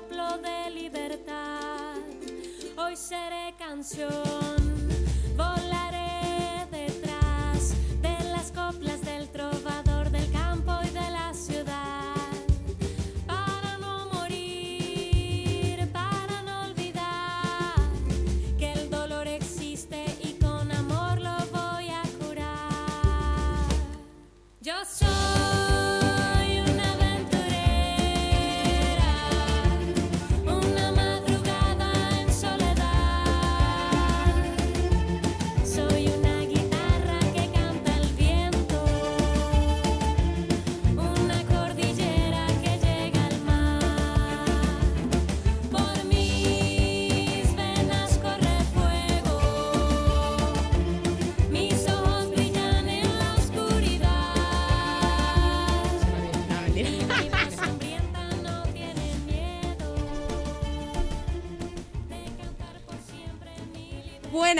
soplo de libertad. Hoy seré canción,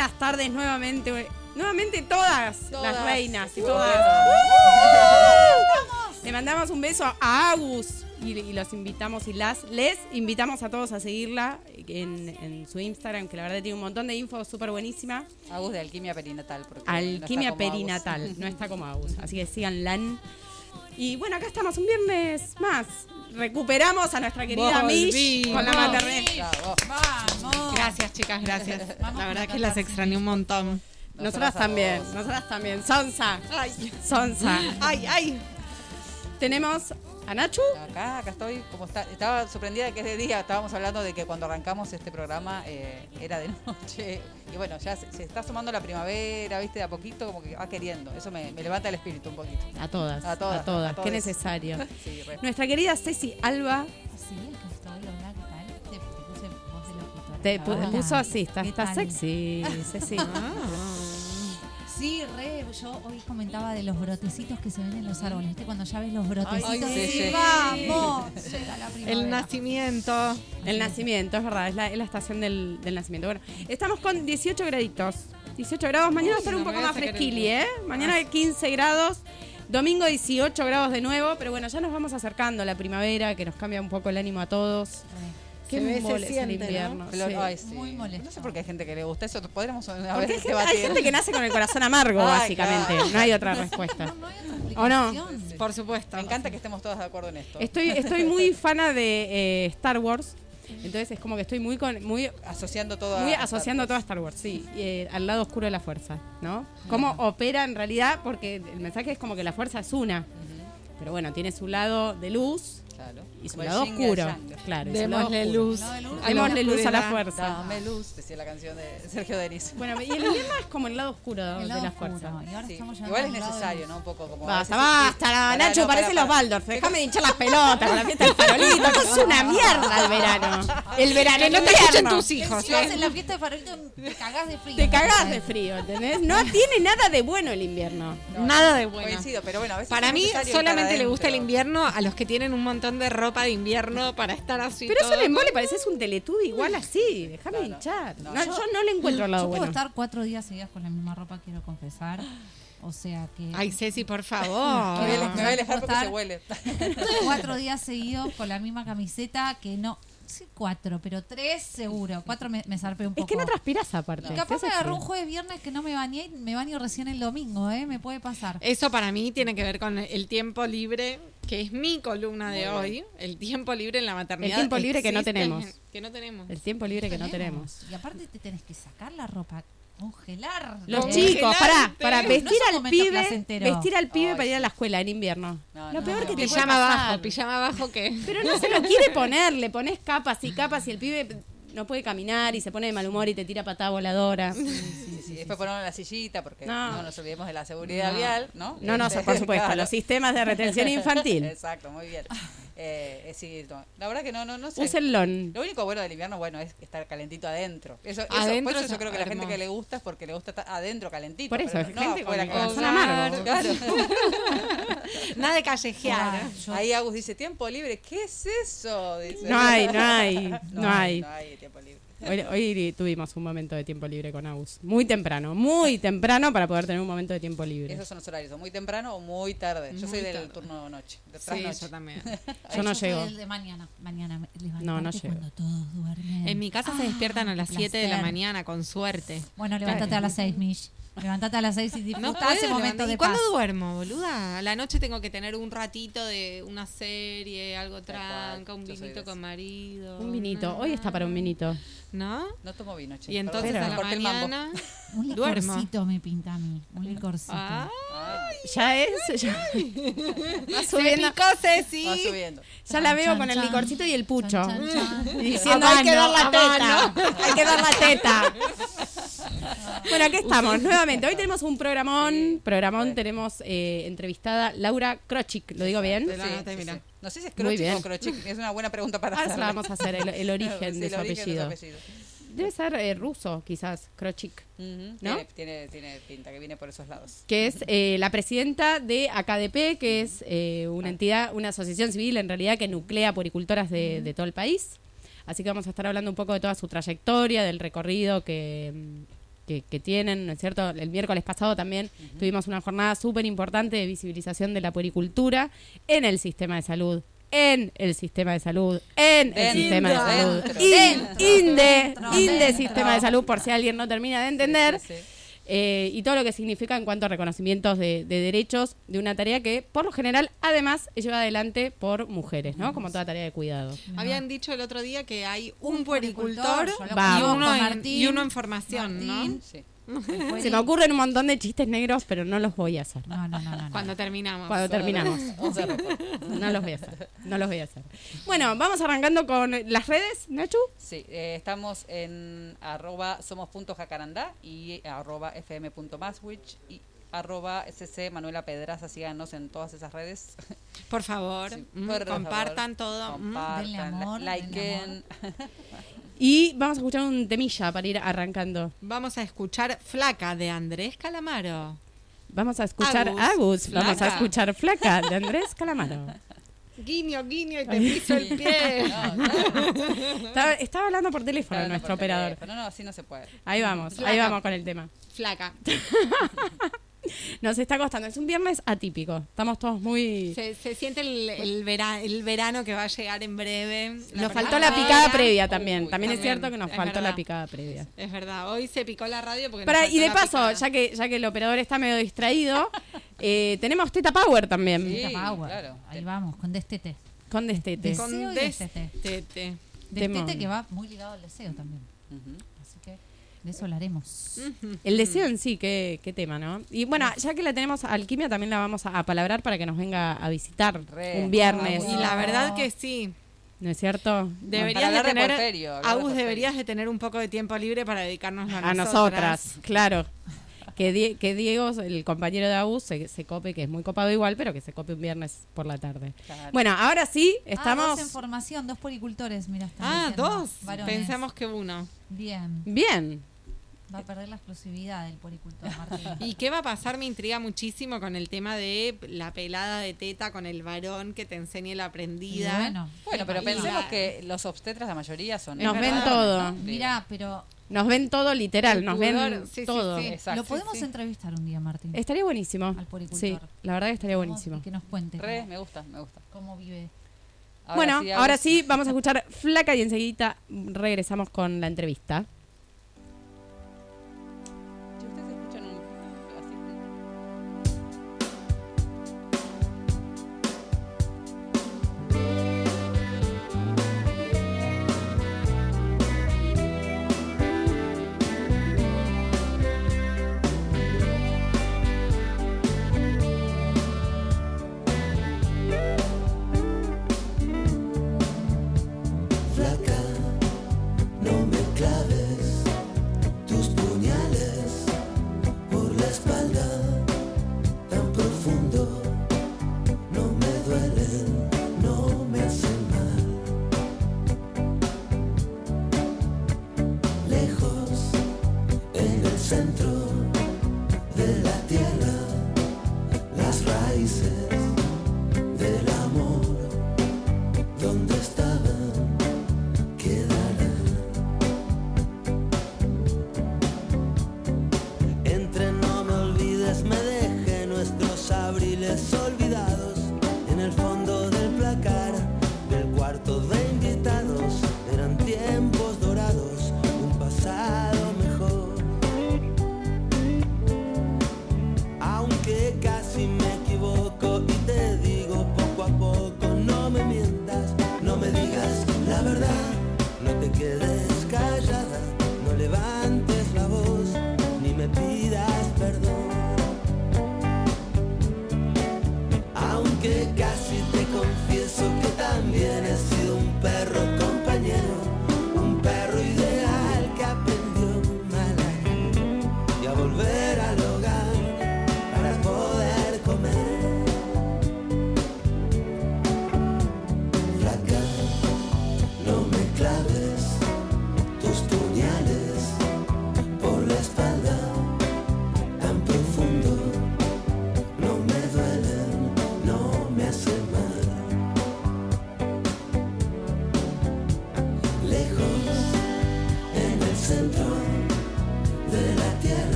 Buenas tardes nuevamente. Nuevamente todas, Todas. las reinas y todas. Le mandamos un beso a Agus y, y los invitamos y las les invitamos a todos a seguirla en, en su Instagram, que la verdad tiene un montón de info súper buenísima. Agus de alquimia perinatal. porque Alquimia Agus. perinatal, no está como Agus. Así que síganla. Y bueno, acá estamos un viernes más. Recuperamos a nuestra querida Mish con la maternidad. Gracias, chicas, gracias. La verdad que la las extrañé un montón. Nosotras también, nosotras también. Sonsa, Ay, Sonsa. ay, ay. Tenemos a Nachu. Acá, acá estoy, como está, estaba sorprendida de que es de día, estábamos hablando de que cuando arrancamos este programa eh, era de noche. Y bueno, ya se, se está sumando la primavera, viste, de a poquito, como que va queriendo. Eso me, me levanta el espíritu un poquito. A todas, A todas, a todas. a Qué necesario. Sí. Nuestra querida Ceci Alba Sí, te pu- Hola. puso así, está, ¿Qué está sexy, Ceci. Sí, re, yo hoy comentaba de los brotecitos que se ven en los árboles, ¿viste? Cuando ya ves los brotecitos, Ay, sí, sí. ¡vamos! Llega la primavera. El nacimiento. El nacimiento, es verdad, es la, es la estación del, del nacimiento. Bueno, estamos con 18 graditos. 18 grados, mañana va a estar un no poco más el fresquili, ¿eh? Mañana 15 grados, domingo 18 grados de nuevo, pero bueno, ya nos vamos acercando a la primavera, que nos cambia un poco el ánimo a todos. Re. Qué Se ve, se el ¿no? invierno. Pero, sí. ay, sí. Muy molesto. No sé por qué hay gente que le gusta eso. Podríamos a Porque ver hay gente, hay gente que nace con el corazón amargo, Ay, básicamente. claro. No hay otra respuesta. No, no hay otra ¿O no? explicación. Por supuesto. Me encanta que estemos todas de acuerdo en esto. Estoy, estoy muy fana de eh, Star Wars. Entonces es como que estoy muy con, muy Asociando todo a- Muy a asociando todo a Star Wars, sí, y, eh, al lado oscuro de la fuerza, ¿no? ¿Cómo opera en realidad? Porque el mensaje es como que la fuerza es una, pero bueno, tiene su lado de luz Claro. Y su el lado oscuro, claro. Démosle luz. No, de luz. a la Démosle luz a la fuerza. Dame luz, decía la canción de Sergio Denis. Bueno, y el invierno es como el lado oscuro de El lado la oscuro. fuerza. Y ahora Sí, estamos llegando Igual es de necesario. ¿no? Un poco como. Basta, basta, Nacho, parece los. Baldorf. Déjame de hinchar las pelotas con la fiesta del farolito. es una mierda el verano. El verano, Que no te escuchen tus hijos. Si vas en la fiesta de farolito, te cagás de frío. Te cagás de frío, ¿entendés? No tiene nada de bueno el invierno. No, Nada de bueno. Coincido, pero bueno, a veces Para mí solamente le gusta el invierno a los que tienen un montón de ropa de invierno para estar así. Pero es todo. un embole, pareces un teletubi igual así. Déjame Claro. hinchar. No. No, yo no le encuentro el lado Yo puedo bueno. estar cuatro días seguidas con la misma ropa, quiero confesar. O sea que Ay, Ceci, por favor. me voy a alejar porque se huele. cuatro días seguidos con la misma camiseta que no. Sí, cuatro, pero tres seguro. Cuatro me, me zarpé un poco. Es que no transpiras aparte. Y ¿Te capaz me agarró un jueves viernes que no me bañé y me baño recién el domingo, ¿eh? Me puede pasar. Eso para mí tiene que ver con el tiempo libre, que es mi columna de hoy. El tiempo libre en la maternidad. El tiempo libre que no tenemos. Que no tenemos. El tiempo libre que no tenemos. Y aparte te tenés que sacar la ropa, congelar. Los chicos, pará, para No vestir al pibe, placentero. vestir al pibe Ay, para ir a la escuela en invierno. No, Lo no, peor no. que te Pijama pasar. abajo, pijama abajo que... Pero no se lo quiere poner, le pones capas y capas y el pibe no puede caminar y se pone de mal humor y te tira patada voladora. Sí, sí, Después ponerlo en la sillita porque No. no, nos olvidemos de la seguridad No. vial, ¿no? No, no, Este, por supuesto, claro. los sistemas de retención infantil. Exacto, muy bien. Eh, sí, no, la verdad que no, no, no sé. Úsenlo. Lo único bueno del invierno, bueno, es estar calentito adentro. Eso, eso, Adentro por eso es yo creo que la gente que le gusta es porque le gusta estar adentro calentito. Por eso, pero es no gente con calentito. corazón amargo. Claro. Nada de callejear. Ah, yo- Ahí Agus dice, tiempo libre, ¿qué es eso? Dice. No hay, no hay, no hay. No hay tiempo libre. Hoy, hoy tuvimos un momento de tiempo libre con Agus. Muy temprano, muy temprano para poder tener un momento de tiempo libre. Esos son los horarios, muy temprano o muy tarde. Yo Muy soy del tarde. turno noche, de Sí, yo también. Yo no soy llego. el de mañana. Mañana. No, no llego. Cuando todos duermen. En mi casa se Ah, despiertan a las qué 7 de la mañana, con suerte. Bueno, levántate a las 6, Mish. Levántate a las 6 y disfruta No puedo ese momento de ¿Y cuándo duermo, boluda? A la noche tengo que tener un ratito de una serie, algo tranca, un vinito con marido. Un vinito. Hoy está para un vinito. ¿No? No tomo vino, che. Y entonces Pero- a la Corté el mambo. mañana... Un Duermo. licorcito me pinta a mí. Un licorcito. Ah, Ya es. Ya, va se subiendo. picó Ceci. va subiendo. Ya la veo Chan, con el chan. licorcito y el pucho. Chan, chan, chan. Diciendo, hay que dar la teta. Hay que dar la teta. Bueno, aquí estamos nuevamente. Hoy tenemos un programón. Programón Sí. tenemos eh, entrevistada Laura Krochik. ¿Lo digo bien? La anoté, mira. No sé si es bien. o Krochik. Es una buena pregunta para Ahora la vamos a hacer, el, el origen Sí, de el su origen de apellido. apellido. Debe ser eh, ruso, quizás, Krochik. ¿No? Tiene, tiene, tiene pinta que viene por esos lados. que es eh, la presidenta de AKDP, que es eh, una entidad, una asociación civil en realidad que nuclea puricultoras de, de todo el país. Así que vamos a estar hablando un poco de toda su trayectoria, del recorrido que, mm, que, que tienen, ¿no es cierto? El miércoles pasado también tuvimos una jornada súper importante de visibilización de la puricultura en el sistema de salud. En el sistema de salud, en el sistema de salud, dentro, In- dentro, inde, dentro, inde dentro. sistema de salud, por si alguien no termina de entender. Sí, sí, sí. Eh, y todo lo que significa en cuanto a reconocimientos de, de derechos de una tarea que, por lo general, además es llevada adelante por mujeres, ¿no? Como toda tarea de cuidado. Habían dicho el otro día que hay un, Un puericultor, y, uno en, Martín. y uno en formación, Martín. Sí. Se me ocurren un montón de chistes negros, pero no los voy a hacer. No, no, no, no. Cuando terminamos. Cuando terminamos. No los voy a hacer. No los voy a hacer. Bueno, vamos arrancando con las redes, Nachu. Sí, eh, estamos en arroba somos.jacarandá y arroba fm.maswich y arroba sc Manuela Pedraza. Síganos en todas esas redes. Por favor, Sí, mm, por compartan favor, todo. mm. Compartan, Denle amor, denle liken. Y vamos a escuchar un temilla para ir arrancando. Vamos a escuchar Flaca de Andrés Calamaro. Vamos a escuchar Agus, Agus. Vamos a Flaca. escuchar Flaca de Andrés Calamaro. Guiño, guiño y te piso el pie. No, no, Estaba, estaba hablando por teléfono Hablando nuestro por operador. teléfono. No, no, así no se puede. Ahí vamos, ahí vamos con el tema. Flaca. Nos está costando. Es un viernes atípico. Estamos todos muy. Se, se siente el, el, vera- el verano que va a llegar en breve. Nos faltó la picada previa también. Uy, también es cierto que nos es faltó la picada previa. Es verdad, hoy se picó la radio porque nos Para, faltó y de la paso, picada. ya que, ya que el operador está medio distraído, eh, tenemos Teta Power también. Sí. Teta Power. claro. Ahí vamos, con destete. Con Destete. Deseo Con destete. destete. Que va muy ligado al deseo también. Que de eso hablaremos. El deseo en sí, qué, qué tema, ¿no? Y bueno, ya que la tenemos a Alquimia, también la vamos a apalabrar para que nos venga a visitar Re. un viernes. Y la verdad que sí. ¿No es cierto? Deberías de tener, Porferio, Agus, deberías de tener un poco de tiempo libre para dedicarnos a, a nosotras, claro. Que, Die- que Diego, el compañero de Agus, se, se cope, que es muy copado igual, pero que se cope un viernes por la tarde. Claro. Bueno, ahora sí, Ah, estamos dos en formación, dos poricultores, mira. Ah, diciendo, dos. varones. Pensamos que uno. Bien, bien. Va a perder la exclusividad del poricultor Martín. ¿Y qué va a pasar? Me intriga muchísimo con el tema de la pelada de teta con el varón que te enseñe la aprendida. bueno, Bueno, pero pensemos la- que los obstetras, la mayoría son. Nos ven verdad. todo. mira, pero Nos ven todo literal, nos ven sí, sí, todo. sí. Exacto. lo podemos sí. entrevistar un día, Martín. Estaría buenísimo. Al poricultor. Sí, la verdad que estaría buenísimo. Que nos cuente Re, cómo, me gusta, me gusta. cómo vive. Ahora bueno, sí, ahora sí, vamos a escuchar Flaca y enseguida regresamos con la entrevista.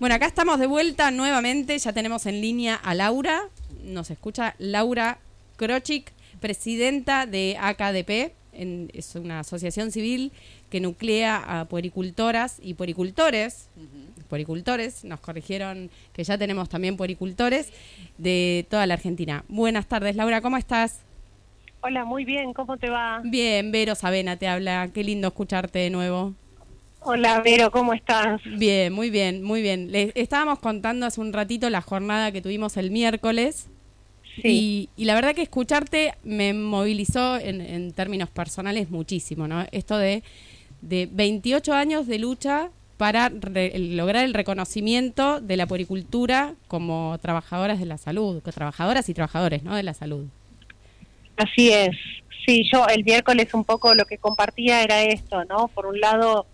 Bueno, acá estamos de vuelta nuevamente. Ya tenemos en línea a Laura. Nos escucha Laura Krochik, presidenta de AKDP. En- es una asociación civil que nuclea a puericultoras y puericultores. Puericultores, nos corrigieron que ya tenemos también puericultores de toda la Argentina. Buenas tardes, Laura, ¿cómo estás? Hola, muy bien, ¿cómo te va? Bien, Vero Sabena te habla. Qué lindo escucharte de nuevo. Hola, Vero, ¿cómo estás? Bien, muy bien, muy bien. Le estábamos contando hace un ratito la jornada que tuvimos el miércoles y, y la verdad que escucharte me movilizó en, en términos personales muchísimo, ¿no? Esto de, de 28 años de lucha para re- lograr el reconocimiento de la puericultura como trabajadoras de la salud, trabajadoras y trabajadores, ¿no? De la salud. Así es. Sí, yo el miércoles un poco lo que compartía era esto, ¿no? Por un lado,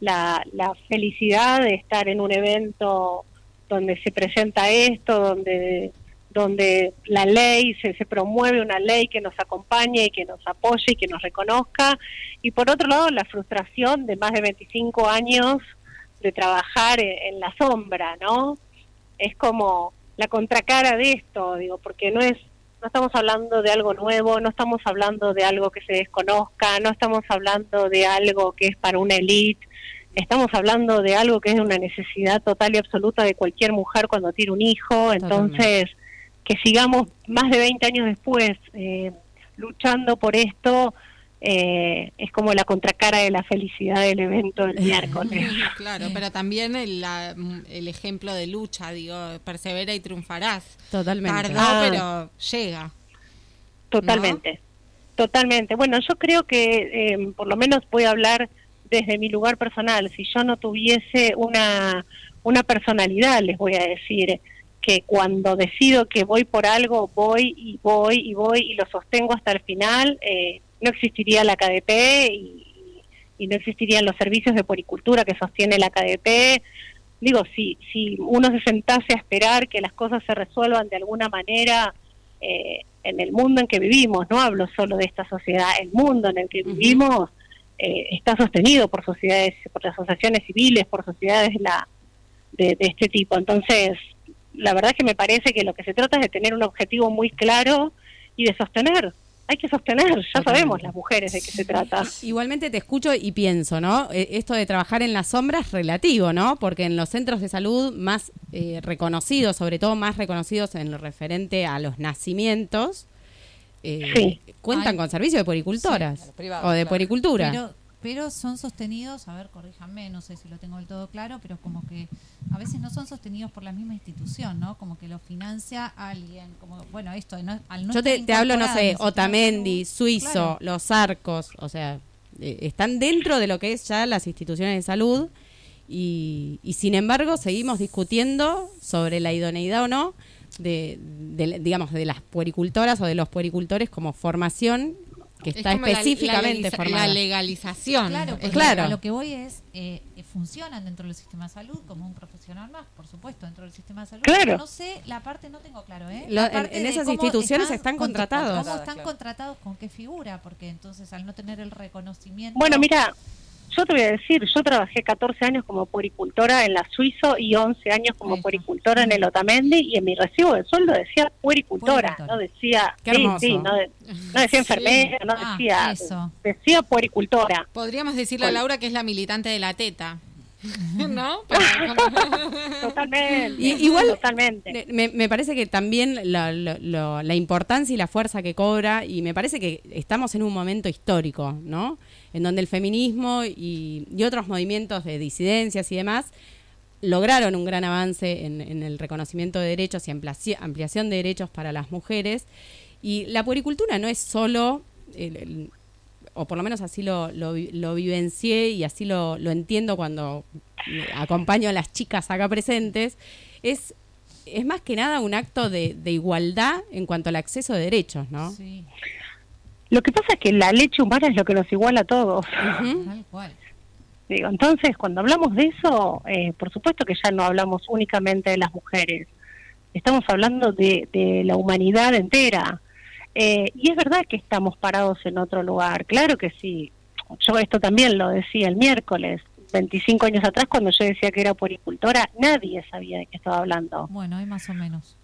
la, la felicidad de estar en un evento donde se presenta esto, donde donde la ley, se, se promueve una ley que nos acompañe y que nos apoye y que nos reconozca. Y por otro lado, la frustración de más de 25 años de trabajar en, en la sombra, ¿no? Es como la contracara de esto, digo, porque no es no estamos hablando de algo nuevo, no estamos hablando de algo que se desconozca, no estamos hablando de algo que es para una élite, estamos hablando de algo que es una necesidad total y absoluta de cualquier mujer cuando tiene un hijo, entonces que sigamos más de 20 años después eh, luchando por esto eh, es como la contracara de la felicidad del evento del miércoles. Claro, pero también el, la- el ejemplo de lucha, digo, persevera y triunfarás. Totalmente. Tardó, Ah. pero llega. Totalmente, totalmente. Bueno, yo creo que eh, por lo menos voy a hablar desde mi lugar personal. Si yo no tuviese una, una personalidad, les voy a decir que cuando decido que voy por algo, voy y voy y voy y lo sostengo hasta el final, eh, no existiría la KDP y, y no existirían los servicios de poricultura que sostiene la KDP. Digo, si, si uno se sentase a esperar que las cosas se resuelvan de alguna manera, eh, en el mundo en que vivimos, no hablo solo de esta sociedad, el mundo en el que vivimos eh, está sostenido por sociedades, por asociaciones civiles, por sociedades de, la, de, de este tipo. Entonces, la verdad es que me parece que lo que se trata es de tener un objetivo muy claro y de sostener. Hay que sostener, ya sabemos las mujeres de qué se trata. Igualmente te escucho y pienso, ¿no? Eh, Esto de trabajar en la sombra es relativo, ¿no? Porque en los centros de salud más eh, reconocidos, sobre todo más reconocidos en lo referente a los nacimientos, eh, Sí. cuentan Ay. con servicio de puericultoras Sí, o de claro. puericultura. Pero, pero son sostenidos, a ver, corríjanme, no sé si lo tengo del todo claro, pero como que a veces no son sostenidos por la misma institución, ¿no? Como que lo financia alguien, como, bueno, esto, no- al no Yo te, hablo, no sé, Otamendi, Suizo, claro. los arcos, o sea, eh, están dentro de lo que es ya las instituciones de salud y, y sin embargo seguimos discutiendo sobre la idoneidad o no de, de, digamos, de las puericultoras o de los puericultores como formación que Es está como la- la específicamente legaliza- formada. La legalización. Claro, claro. a lo que voy es, eh, funcionan dentro del sistema de salud como un profesional más, por supuesto, dentro del sistema de salud. Claro. Pero no sé, la parte no tengo claro, ¿eh? Lo- en- parte en de esas instituciones están contra- contratados. ¿Cómo están Claro. contratados? ¿Con qué figura? Porque entonces al no tener el reconocimiento... Bueno, mira, yo te voy a decir, yo trabajé 14 años como puericultora en la Suizo y 11 años como Eso. puericultora en el Otamendi y en mi recibo de sueldo decía puericultora, Puericultora. no decía, sí, hermoso. sí, no, de- no decía enfermera, no Ah, decía, eso. decía puericultora. Podríamos decirle a. Laura que es la militante de la teta. ¿No? Totalmente. Y- igual- totalmente. Me, me parece que también la, lo- lo- la importancia y la fuerza que cobra, y me parece que estamos en un momento histórico, ¿no? En donde el feminismo y, otros movimientos de disidencias y demás lograron un gran avance en, en el reconocimiento de derechos y ampliaci- ampliación de derechos para las mujeres. Y la puericultura no es solo, o por lo menos así lo, lo, lo vivencié y así lo, lo entiendo cuando acompaño a las chicas acá presentes, es, es más que nada un acto de, de igualdad en cuanto al acceso de derechos, ¿no? Sí, Lo que pasa es que la leche humana es lo que nos iguala a todos. Tal cual. Digo, entonces, cuando hablamos de eso, eh, por supuesto que ya no hablamos únicamente de las mujeres, estamos hablando de, de la humanidad entera. Eh, y es verdad que estamos parados en otro lugar, claro que sí. Yo esto también lo decía el miércoles. 25 años atrás, cuando yo decía que era puericultora, nadie sabía de qué estaba hablando. Bueno, hay más o menos.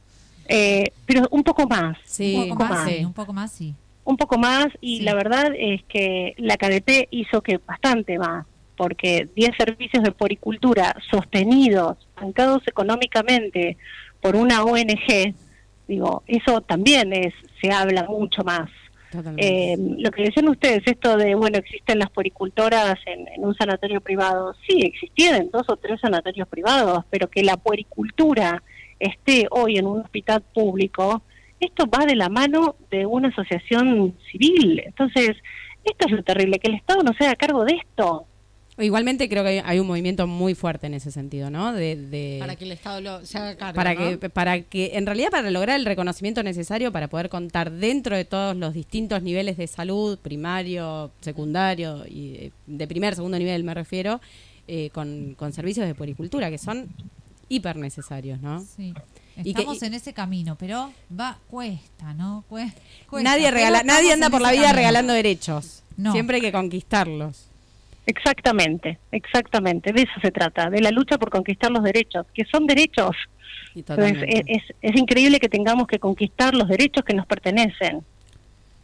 Eh, pero un poco más. Sí, un poco más, sí. sí, un poco más, sí. Un poco más y Sí. la verdad es que la KDP hizo que bastante más, porque 10 servicios de poricultura sostenidos, bancados económicamente por una ONG, digo, eso también es se habla mucho más. Eh, lo que decían ustedes, esto de, bueno, existen las poricultoras en, en un sanatorio privado, sí, existían dos o tres sanatorios privados, pero que la puericultura esté hoy en un hospital público, esto va de la mano de una asociación civil. Entonces, esto es lo terrible, que el Estado no se haga cargo de esto. Igualmente creo que hay, hay un movimiento muy fuerte en ese sentido, ¿no? De, de- Para que el Estado lo, se haga cargo. para ¿no? que para que en realidad para lograr el reconocimiento necesario para poder contar dentro de todos los distintos niveles de salud primario secundario y eh, de primer segundo nivel me refiero eh, con, con servicios de puericultura que son hiper necesarios no Sí. Y que- Estamos y- en ese camino, pero va, cuesta, ¿no? Cue- cuesta, nadie regala nadie anda por la vida camino. regalando derechos No. siempre hay que conquistarlos Exactamente, exactamente, de eso se trata, de la lucha por conquistar los derechos, que son derechos. Entonces, es, es increíble que tengamos que conquistar los derechos que nos pertenecen.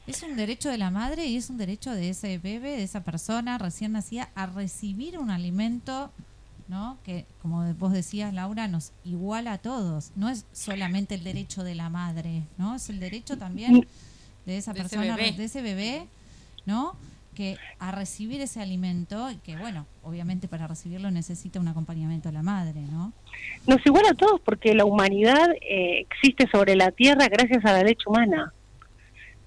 Es un derecho de la madre y es un derecho de ese bebé, de esa persona recién nacida, a recibir un alimento, ¿no? Que, como vos decías, Laura, nos iguala a todos. No es solamente el derecho de la madre, ¿no? Es el derecho también de esa De persona, de ese bebé, ¿no? Que a recibir ese alimento, y que, bueno, obviamente para recibirlo necesita un acompañamiento de la madre, ¿no? Nos iguala a todos porque la humanidad eh, existe sobre la Tierra gracias a la leche humana.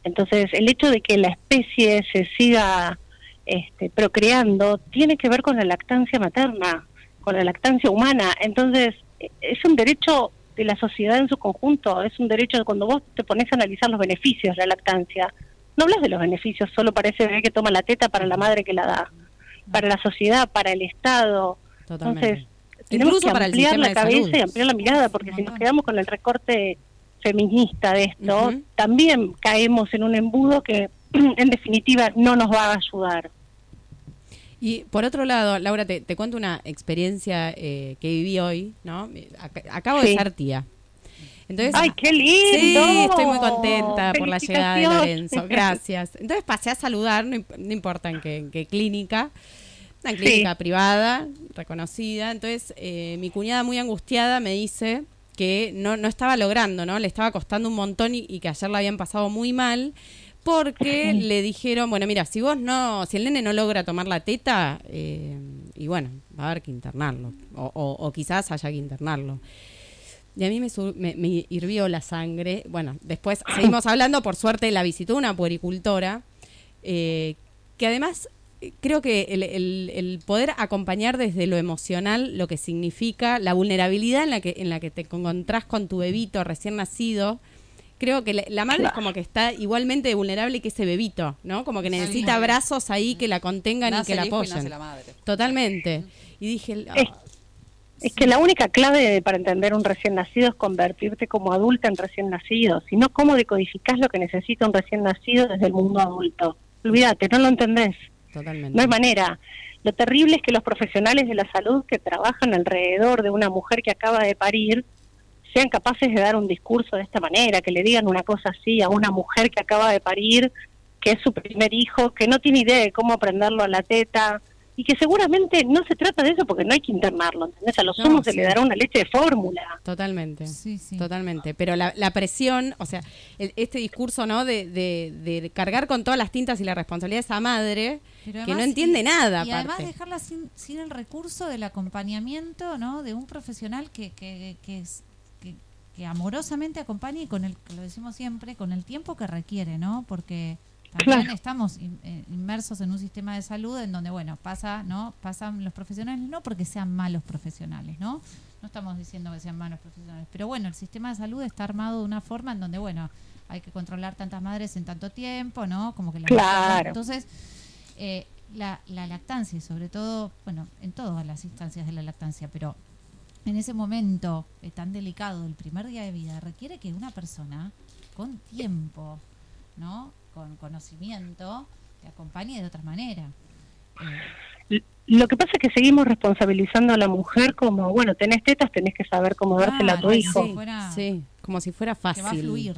Entonces, el hecho de que la especie se siga este, procreando tiene que ver con la lactancia materna, con la lactancia humana. Entonces, eh, es un derecho de la sociedad en su conjunto, es un derecho de cuando vos te pones a analizar los beneficios de la lactancia. No hablas de los beneficios solo para ese bebé que toma la teta, para la madre que la da, para la sociedad, para el Estado. Totalmente. Entonces, tenemos Incluso que ampliar la cabeza salud. y ampliar la mirada, porque si nos quedamos con el recorte feminista de esto, también caemos en un embudo que, en definitiva, no nos va a ayudar. Y por otro lado, Laura, te, te cuento una experiencia eh, que viví hoy, ¿no? Ac- acabo de ser tía. Entonces, ¡Ay, qué lindo! Sí, estoy muy contenta por la llegada de. Lorenzo. Gracias. Entonces pasé a saludar, no, imp- no importa en qué, en qué clínica, una Sí. clínica privada, reconocida. Entonces eh, mi cuñada muy angustiada me dice que no, no estaba logrando, ¿no? Le estaba costando un montón y, y que ayer la habían pasado muy mal porque le dijeron, bueno, mira, si vos no, si el nene no logra tomar la teta, eh, y bueno, va a haber que internarlo, o, o- o quizás haya que internarlo. Y a mí me, me, me hirvió la sangre. Bueno, después seguimos hablando, por suerte la visitó una puericultora, eh, que además eh, creo que el, el- el poder acompañar desde lo emocional lo que significa la vulnerabilidad en la que, en la que te encontrás con tu bebito recién nacido. Creo que la, la madre es como que está igualmente vulnerable que ese bebito, ¿no? Como que necesita brazos ahí que la contengan y que la el hijo y apoyen. nace la madre. Totalmente. Y dije, Es, es que la única clave para entender un recién nacido es convertirte como adulta en recién nacido, sino cómo decodificás lo que necesita un recién nacido desde el mundo adulto. Olvídate, no lo entendés. totalmente. No hay manera. Lo terrible es que los profesionales de la salud que trabajan alrededor de una mujer que acaba de parir sean capaces de dar un discurso de esta manera, que le digan una cosa así a una mujer que acaba de parir, que es su primer hijo, que no tiene idea de cómo aprenderlo a la teta, y que seguramente no se trata de eso porque no hay que internarlo, ¿entendés? A los No, humos se le dará una leche de fórmula. Totalmente. Sí, sí. Totalmente. Pero la, la presión, o sea, el- este discurso, ¿no? De, de, de cargar con todas las tintas y la responsabilidad de esa madre que no entiende y- nada. Y además dejarla sin, sin el recurso del acompañamiento, ¿no? De un profesional que, que, que, es- que, amorosamente acompañe y con el, que lo decimos siempre, con el tiempo que requiere, ¿no? Porque también Claro. estamos in- eh, inmersos en un sistema de salud en donde, bueno, pasa, ¿no? Pasan los profesionales, no porque sean malos profesionales, ¿no? No estamos diciendo que sean malos profesionales, pero bueno, el sistema de salud está armado de una forma en donde, bueno, hay que controlar tantas madres en tanto tiempo, ¿no? Como que las Claro. entonces, eh, la, la lactancia y sobre todo, bueno, en todas las instancias de la lactancia, pero en ese momento eh, tan delicado del primer día de vida requiere que una persona con tiempo, ¿no? Con conocimiento, te acompañe de otra manera. Eh, Lo que pasa es que seguimos responsabilizando a la mujer como, bueno, tenés tetas, tenés que saber cómo dársela a tu hijo. sí. fuera- Sí, como si fuera Que va a fácil. fluir.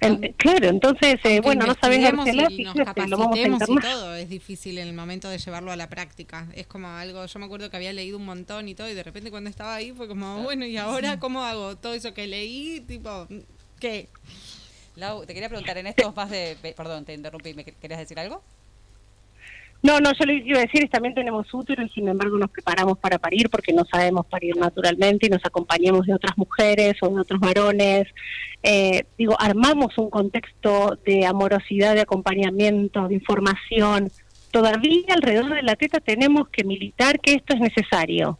En- claro, entonces, eh, bueno, no sabés investiguemos dársela, y nos fíjate, lo vamos a capacitemos y todo, es difícil en el momento de llevarlo a la práctica. Es como algo, yo me acuerdo que había leído un montón y todo, y de repente cuando estaba ahí fue como, bueno, ¿y ahora cómo hago todo eso que leí? Tipo, ¿qué? Lau, te quería preguntar, en estos más de... pe- Perdón, te interrumpí, ¿me que- querías decir algo? No, no, yo lo que iba a decir es también tenemos útero y sin embargo nos preparamos para parir porque no sabemos parir naturalmente y nos acompañamos de otras mujeres o de otros varones. Eh, digo, armamos un contexto de amorosidad, de acompañamiento, de información. Todavía alrededor de la teta tenemos que militar que esto es necesario.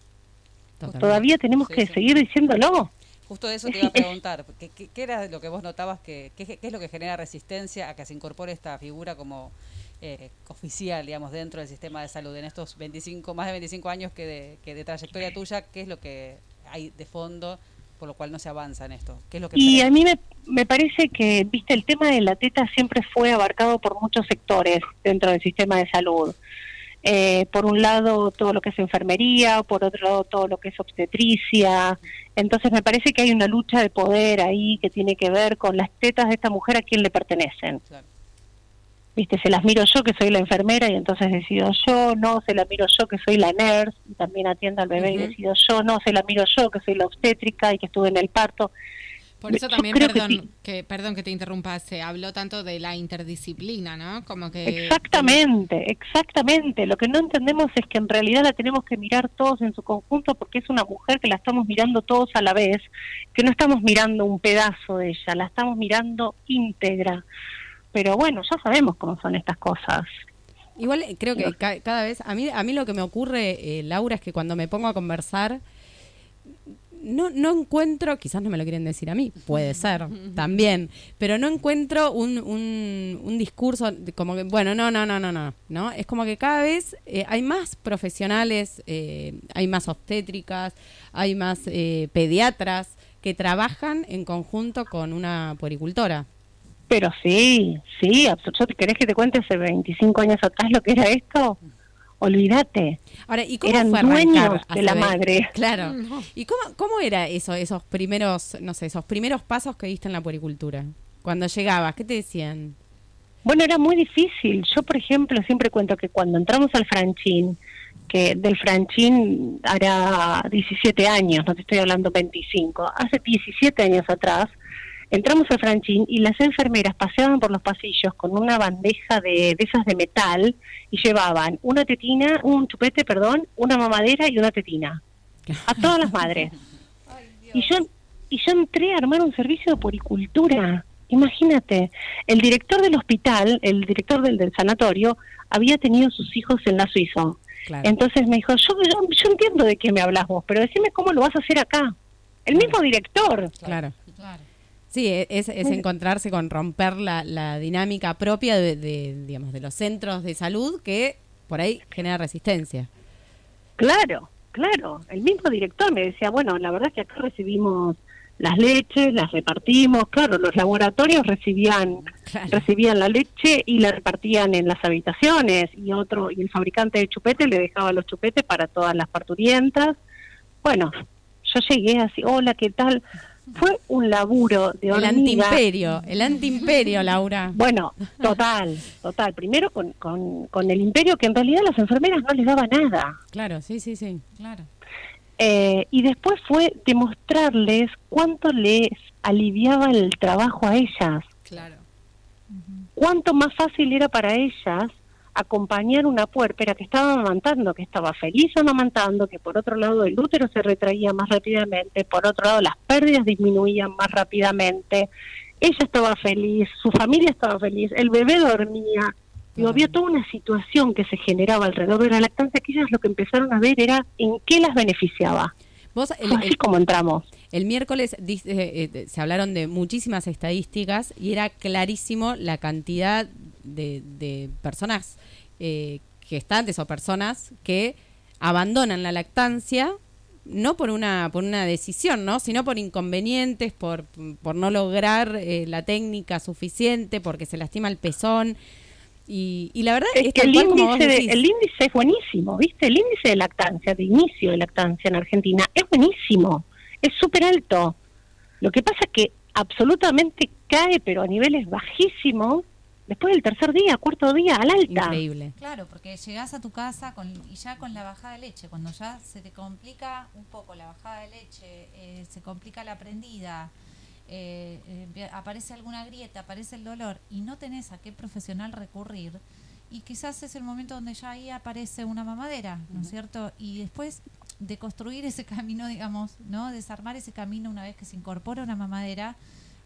Totalmente. Todavía tenemos Sí, que sí. seguir diciéndolo. Justo de eso te iba a preguntar. ¿Qué, qué, qué era lo que vos notabas? Que, qué, qué es lo que genera resistencia a que se incorpore esta figura como eh, oficial, digamos, dentro del sistema de salud? En estos 25, más de 25 años que de, que de trayectoria tuya, ¿qué es lo que hay de fondo por lo cual no se avanza en esto? ¿Qué es lo que Y a mí me, me parece que, viste, el tema de la teta siempre fue abarcado por muchos sectores dentro del sistema de salud. Eh, por un lado, todo lo que es enfermería, por otro lado, todo lo que es obstetricia. Entonces, me parece que hay una lucha de poder ahí que tiene que ver con las tetas de esta mujer a quién le pertenecen. Claro. Viste, se las miro yo, que soy la enfermera, y entonces decido yo, no, se la miro yo, que soy la nurse, y también atiendo al bebé, y decido yo, no, se la miro yo, que soy la obstétrica y que estuve en el parto. Por eso Yo también, que perdón, sí. que, perdón que te interrumpa, se habló tanto de la interdisciplina, ¿no? Como que... Exactamente, exactamente. Lo que no entendemos es que en realidad la tenemos que mirar todos en su conjunto porque es una mujer que la estamos mirando todos a la vez, que no estamos mirando un pedazo de ella, la estamos mirando íntegra. Pero bueno, ya sabemos cómo son estas cosas. Igual eh, creo que ca- cada vez, a mí, a mí lo que me ocurre, eh, Laura, es que cuando me pongo a conversar, no, no encuentro, quizás no me lo quieren decir a mí, puede ser, también, pero no encuentro un, un, un discurso de como que, bueno, no, no, no, no, no, ¿no? Es como que cada vez eh, hay más profesionales, eh, hay más obstétricas, hay más eh, pediatras que trabajan en conjunto con una puericultora. Pero sí, sí, absurdo. ¿Querés que te cuente hace 25 años atrás lo que era esto? Olvídate. Ahora, ¿y cómo Eran fue dueños de la madre. Claro. ¿Y cómo, cómo era eso, esos primeros, no sé, esos primeros pasos que diste en la puericultura? Cuando llegabas, ¿qué te decían? Bueno, era muy difícil. Yo, por ejemplo, siempre cuento que cuando entramos al Franchín, que del Franchín hará 17 años, no te estoy hablando 25, hace 17 años atrás, entramos al Franchín y las enfermeras paseaban por los pasillos con una bandeja de, de esas de metal y llevaban una tetina, un chupete, perdón, una mamadera y una tetina. A todas las madres. Y yo, y yo entré a armar un servicio de poricultura. Imagínate, el director del hospital, el director del, del sanatorio, había tenido sus hijos en la Suiza. Claro. Entonces me dijo, yo, yo, yo entiendo de qué me hablas vos, pero decime cómo lo vas a hacer acá. El mismo director. Claro. Sí, e- es, es encontrarse con romper la, la dinámica propia de, de, digamos, de los centros de salud que por ahí genera resistencia. Claro, claro. El mismo director me decía, bueno, la verdad es que acá recibimos las leches, las repartimos. Claro, los laboratorios recibían Claro. recibían la leche y la repartían en las habitaciones y otro y el fabricante de chupete le dejaba los chupetes para todas las parturientas. Bueno, yo llegué así, hola, ¿qué tal? Fue un laburo de El hormiga. antiimperio, el antiimperio, Laura. Bueno, total, total. Primero con, con, con el imperio que en realidad a las enfermeras no les daba nada. Claro, sí, sí, sí. Claro. Eh, y después fue demostrarles cuánto les aliviaba el trabajo a ellas, Claro. cuánto más fácil era para ellas acompañar una puérpera que estaba amamantando, que estaba feliz amamantando, que por otro lado el útero se retraía más rápidamente, por otro lado las pérdidas disminuían más rápidamente, ella estaba feliz, su familia estaba feliz, el bebé dormía. Digo, había toda una situación que se generaba alrededor de la lactancia que ellas lo que empezaron a ver era en qué las beneficiaba. Vos, el, Fue así el- como entramos. el miércoles eh, eh, se hablaron de muchísimas estadísticas y era clarísimo la cantidad de, de personas eh, gestantes o personas que abandonan la lactancia no por una por una decisión, ¿no? sino por inconvenientes, por, por no lograr eh, la técnica suficiente, porque se lastima el pezón. Y, y la verdad Es es que el índice, de- el índice es buenísimo, ¿viste? El índice de lactancia, de inicio de lactancia en Argentina, es buenísimo, es súper alto. Lo que pasa es que absolutamente cae, pero a niveles bajísimos, después del tercer día, cuarto día, al alta. Increíble. Claro, porque llegás a tu casa con, y ya con la bajada de leche, cuando ya se te complica un poco la bajada de leche, eh, se complica la prendida, eh, eh, aparece alguna grieta, aparece el dolor y no tenés a qué profesional recurrir, y quizás es el momento donde ya ahí aparece una mamadera, ¿no es cierto? Y después de construir ese camino, digamos, ¿no? Desarmar ese camino una vez que se incorpora una mamadera,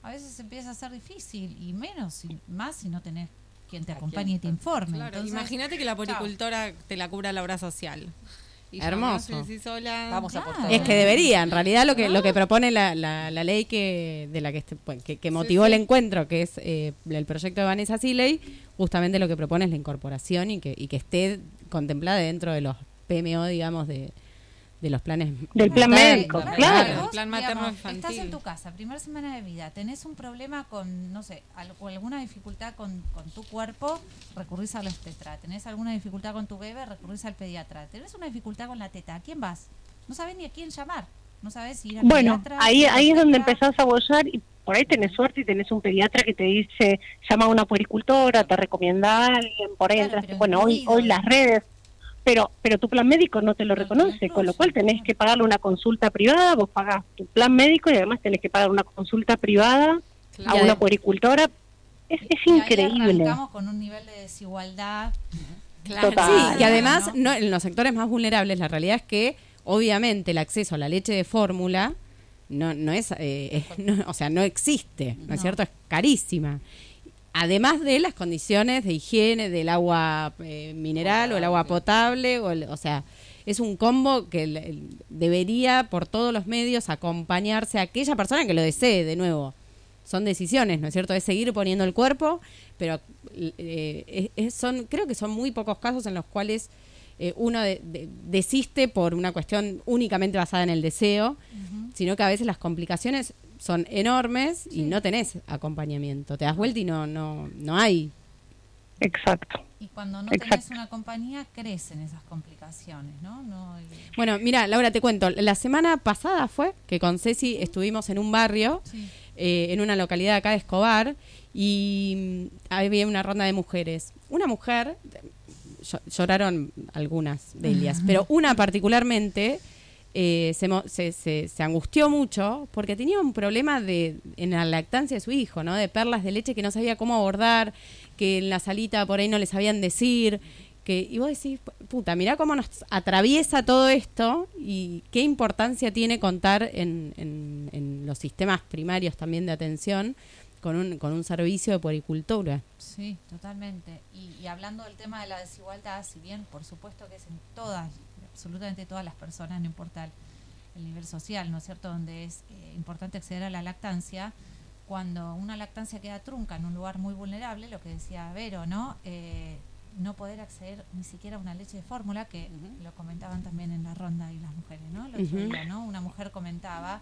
a veces empieza a ser difícil y menos, si- más si no tenés quien te ¿A acompañe y te informe. Claro, Entonces, imagínate que la poricultora te la cubra la obra social. Y Hermoso. y decís. Vamos a Claro. apostar. Es que debería, en realidad lo que lo que propone la, la, la ley que de la que, este- pues, que, que motivó el encuentro, que es eh, el proyecto de Vanessa Siley, justamente lo que propone es la incorporación y que, y que esté contemplada dentro de los PMO, digamos, de, de los planes Del plan médico, Claro, claro. Vos, plan materno digamos, infantil. Estás en tu casa, primera semana de vida, tenés un problema con, no sé, al- o alguna dificultad con, con tu cuerpo, recurrís al obstetra. Tenés alguna dificultad con tu bebé, recurrís al pediatra. Tenés una dificultad con la teta, ¿a quién vas? No sabés ni a quién llamar. No sabés si ir al Bueno, pediatra. ahí, ahí es donde empezás a bollar y por ahí tenés suerte y tenés un pediatra que te dice, llama a una puericultora, te recomienda a alguien, por ahí Claro, entras- bueno, hoy, hoy las redes, pero pero tu plan médico no te lo reconoce, con lo cual tenés que pagarle una consulta privada, vos pagás tu plan médico y además tenés que pagar una consulta privada Claro. a una puericultora. Es, es Y increíble. arrancamos con un nivel de desigualdad. Claro. Total. Sí, y además, ¿no? no, en los sectores más vulnerables, la realidad es que, obviamente, el acceso a la leche de fórmula no, no es, eh, es- no- o sea, no existe, ¿no, es No. cierto? Es carísima. Además de las condiciones de higiene del agua eh, mineral o el agua potable, o, el- o sea, es un combo que el- el- debería por todos los medios acompañarse a aquella persona que lo desee, de nuevo. Son decisiones, ¿no es cierto? Es seguir poniendo el cuerpo, pero eh, es- son, creo que son muy pocos casos en los cuales eh, uno de- de- desiste por una cuestión únicamente basada en el deseo, sino que a veces las complicaciones son enormes y no tenés acompañamiento. Te das vuelta y no, no, no hay. Exacto. Y cuando no Exacto. tenés una compañía, crecen esas complicaciones, ¿no? no y- Bueno, mira, Laura, te cuento. La semana pasada fue que con Ceci estuvimos en un barrio, sí. eh, en una localidad acá de Escobar, y mm, había una ronda de mujeres. Una mujer, lloraron algunas de ellas, pero una particularmente eh, se, se, se- se angustió mucho porque tenía un problema de en la lactancia de su hijo, ¿no? De perlas de leche que no sabía cómo abordar, que en la salita por ahí no le sabían decir. Que, y vos decís, puta, mirá cómo nos atraviesa todo esto y qué importancia tiene contar en, en- en los sistemas primarios también de atención con un, con un servicio de puericultura. Sí, totalmente. Y, y hablando del tema de la desigualdad, si bien por supuesto que es en todas, absolutamente todas las personas, no importa el, el nivel social, ¿no es cierto?, donde es eh, importante acceder a la lactancia, cuando una lactancia queda trunca en un lugar muy vulnerable, lo que decía Vero, ¿no? Eh, no poder acceder ni siquiera a una leche de fórmula, que lo comentaban también en la ronda y las mujeres, ¿no? Ujú. día, ¿no? Una mujer comentaba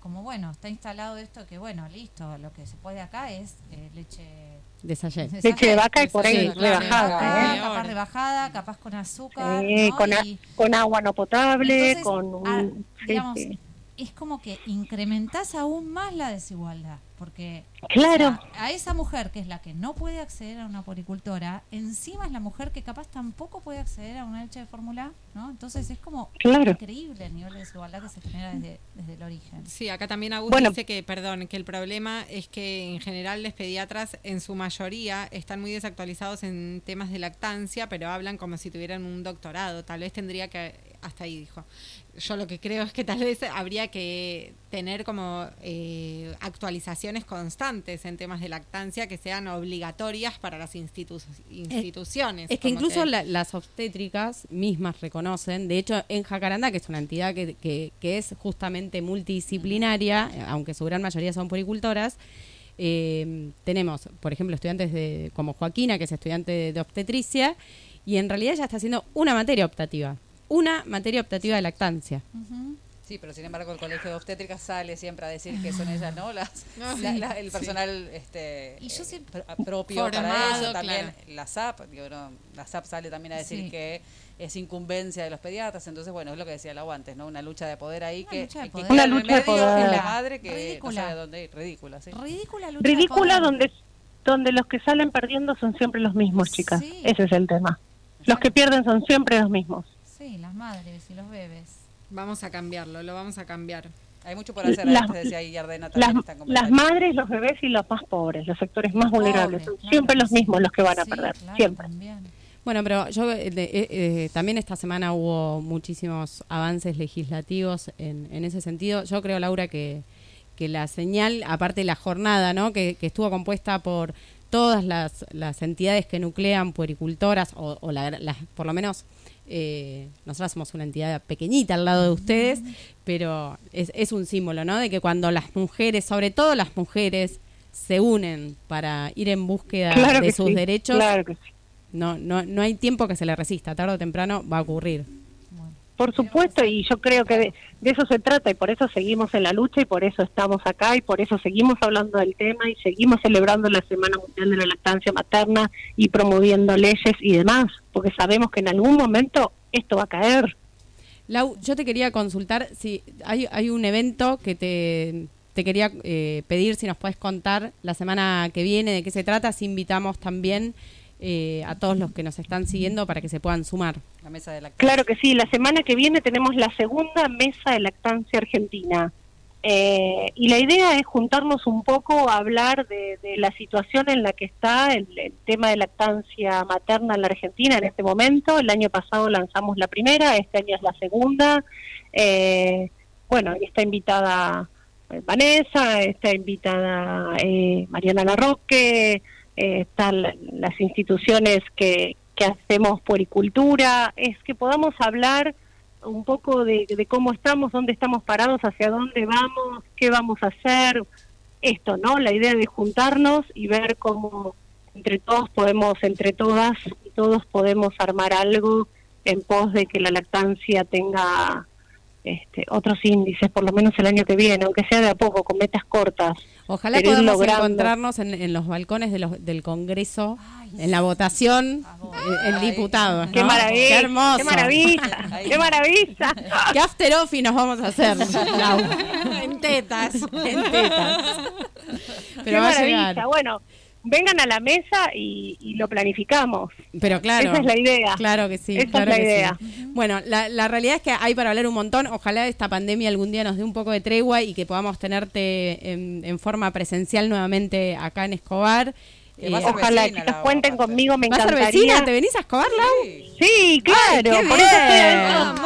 como, bueno, está instalado esto que, bueno, listo, lo que se puede acá es eh, leche Desayé. Leche de vaca y por ahí rebajada, ¿eh? capaz rebajada, capaz con azúcar. Eh, ¿no? con, a- Y con agua no potable, entonces, con un... sí, sí. Es como que incrementás aún más la desigualdad, porque Claro. o sea, a esa mujer que es la que no puede acceder a una poricultora, encima es la mujer que capaz tampoco puede acceder a una leche de fórmula, ¿no? Entonces es como Claro. increíble el nivel de desigualdad que se genera desde, desde el origen. Sí, acá también Agus Bueno. dice que, perdón, que el problema es que en general los pediatras en su mayoría están muy desactualizados en temas de lactancia, pero hablan como si tuvieran un doctorado. Tal vez tendría que, hasta ahí dijo. Yo lo que creo es que tal vez habría que tener como eh, actualizaciones constantes en temas de lactancia que sean obligatorias para las institu- instituciones. Es que incluso la- las obstétricas mismas reconocen, de hecho en Jacaranda, que es una entidad que, que- que es justamente multidisciplinaria, aunque su gran mayoría son poricultoras, eh, tenemos, por ejemplo, estudiantes de, como Joaquina, que es estudiante de, de obstetricia, y en realidad ya está haciendo una materia optativa, una materia optativa de lactancia. Sí, pero sin embargo el colegio de obstétricas sale siempre a decir que son ellas, ¿no? Las, la- sí, la- el sí. personal este, Y yo eh, propio para eso. También claro. la SAP, digo, no, la SAP sale también a decir Sí. que es incumbencia de los pediatras. Entonces, bueno, es lo que decía Lau antes, ¿no? Una lucha de poder ahí Una que, lucha de que poder. queda Una lucha de poder. la madre que Ridícula. no sabe dónde ir. Ridícula, sí. Ridícula lucha de Ridícula poder. donde, donde los que salen perdiendo son siempre los mismos, chicas. Sí. Ese es el tema. Los que pierden son siempre los mismos. Las madres y los bebés. Vamos a cambiarlo, lo vamos a cambiar. Hay mucho por hacer, Las- antes decía Yardena Las, también está en las madres, los bebés y los más pobres, los sectores más vulnerables, son claro, siempre los mismos los que van a Sí, perder, claro, siempre. también. Bueno, pero yo eh, eh, eh, también esta semana hubo muchísimos avances legislativos en, en ese sentido. Yo creo, Laura, que, que la señal, aparte de la jornada, ¿no? que, que estuvo compuesta por todas las, las entidades que nuclean puericultoras, o, o la- las- por lo menos eh, nosotros somos una entidad pequeñita al lado de ustedes, pero es, es un símbolo, ¿no? De que cuando las mujeres, sobre todo las mujeres, se unen para ir en búsqueda Claro de sus sí, derechos, Claro que sí. no, no, no hay tiempo que se le resista, tarde o temprano va a ocurrir. Por supuesto, y yo creo que de, de eso se trata y por eso seguimos en la lucha y por eso estamos acá y por eso seguimos hablando del tema y seguimos celebrando la Semana Mundial de la Lactancia Materna y promoviendo leyes y demás, porque sabemos que en algún momento esto va a caer. Lau, yo te quería consultar si hay, hay un evento que te, te quería eh, pedir si nos puedes contar la semana que viene de qué se trata, si invitamos también eh, a todos los que nos están siguiendo para que se puedan sumar. La mesa de la Claro que sí, la semana que viene tenemos la segunda mesa de lactancia argentina. Eh, y la idea es juntarnos un poco a hablar de, la situación en la que está el, tema de lactancia materna en la Argentina en este momento. El año pasado lanzamos la primera, este año es la segunda. Eh, bueno, está invitada eh, Vanessa, está invitada eh, Mariana Larroque, eh, están la- las instituciones que, que hacemos puericultura, es que podamos hablar un poco de, de cómo estamos, dónde estamos parados, hacia dónde vamos, qué vamos a hacer, esto, ¿no? La idea de juntarnos y ver cómo entre todos podemos, entre todas y todos podemos armar algo en pos de que la lactancia tenga este, otros índices, por lo menos el año que viene, aunque sea de a poco, con metas cortas. Ojalá podamos logrando. encontrarnos en, en los balcones de los, del Congreso, Ay, en la votación, eh, el Ay. diputado. ¡Qué maravilla! ¡Qué hermoso! ¡Qué maravilla! ¡Qué maravilla! ¿Qué after office nos vamos a hacer, Lau? en tetas. En tetas. ¡Qué Pero va a maravilla! llegar. Bueno, vengan a la mesa y, y lo planificamos. Pero claro. Esa es la idea. Claro que sí. Esa es la sí. idea. Bueno, la, la realidad es que hay para hablar un montón. Ojalá esta pandemia algún día nos dé un poco de tregua y que podamos tenerte en, en forma presencial nuevamente acá en Escobar. A Eh, Ojalá, vecina, chicas, cuenten conmigo, me ¿Vas a ser encantaría. vecina? ¿Te venís a Escobar, Lau? Sí. Sí, claro. Ay, por eso adentro.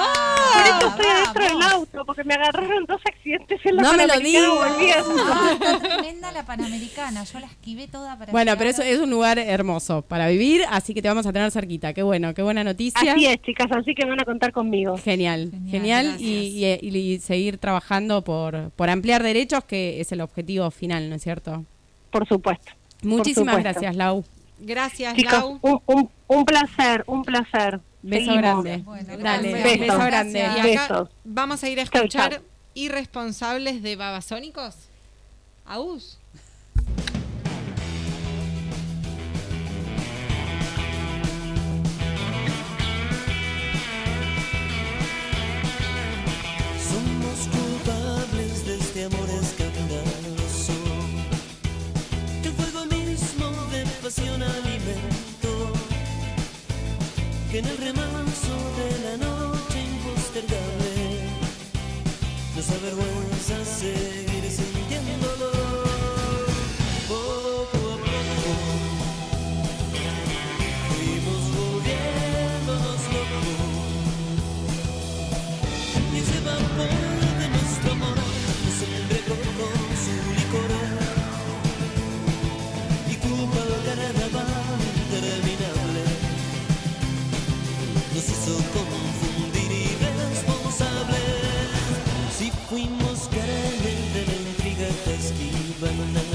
Por eso estoy adentro del auto, porque me agarraron dos accidentes en la No me lo Panamericana digas. Ah, está tremenda la Panamericana. Yo la esquivé toda para Bueno, pero eso a- es un lugar hermoso para vivir, así que te vamos a tener cerquita. Qué bueno, qué buena noticia. Así es, chicas, así que van a contar conmigo. Genial, Genial, genial, y, gracias. y- y seguir trabajando por, por ampliar derechos, que es el objetivo final, ¿no es cierto? Por supuesto. Muchísimas gracias, Lau. Gracias, Chicos, Lau. un, un, un placer, un placer. Beso Seguimos. grande. Bueno, Dale, beso Besos. grande. Y acá Besos. vamos a ir a Chau, escuchar chau. Irresponsables de Babasónicos. Aus. Que en el remanso de la noche impostergable Nos avergüenza seguir lemonade.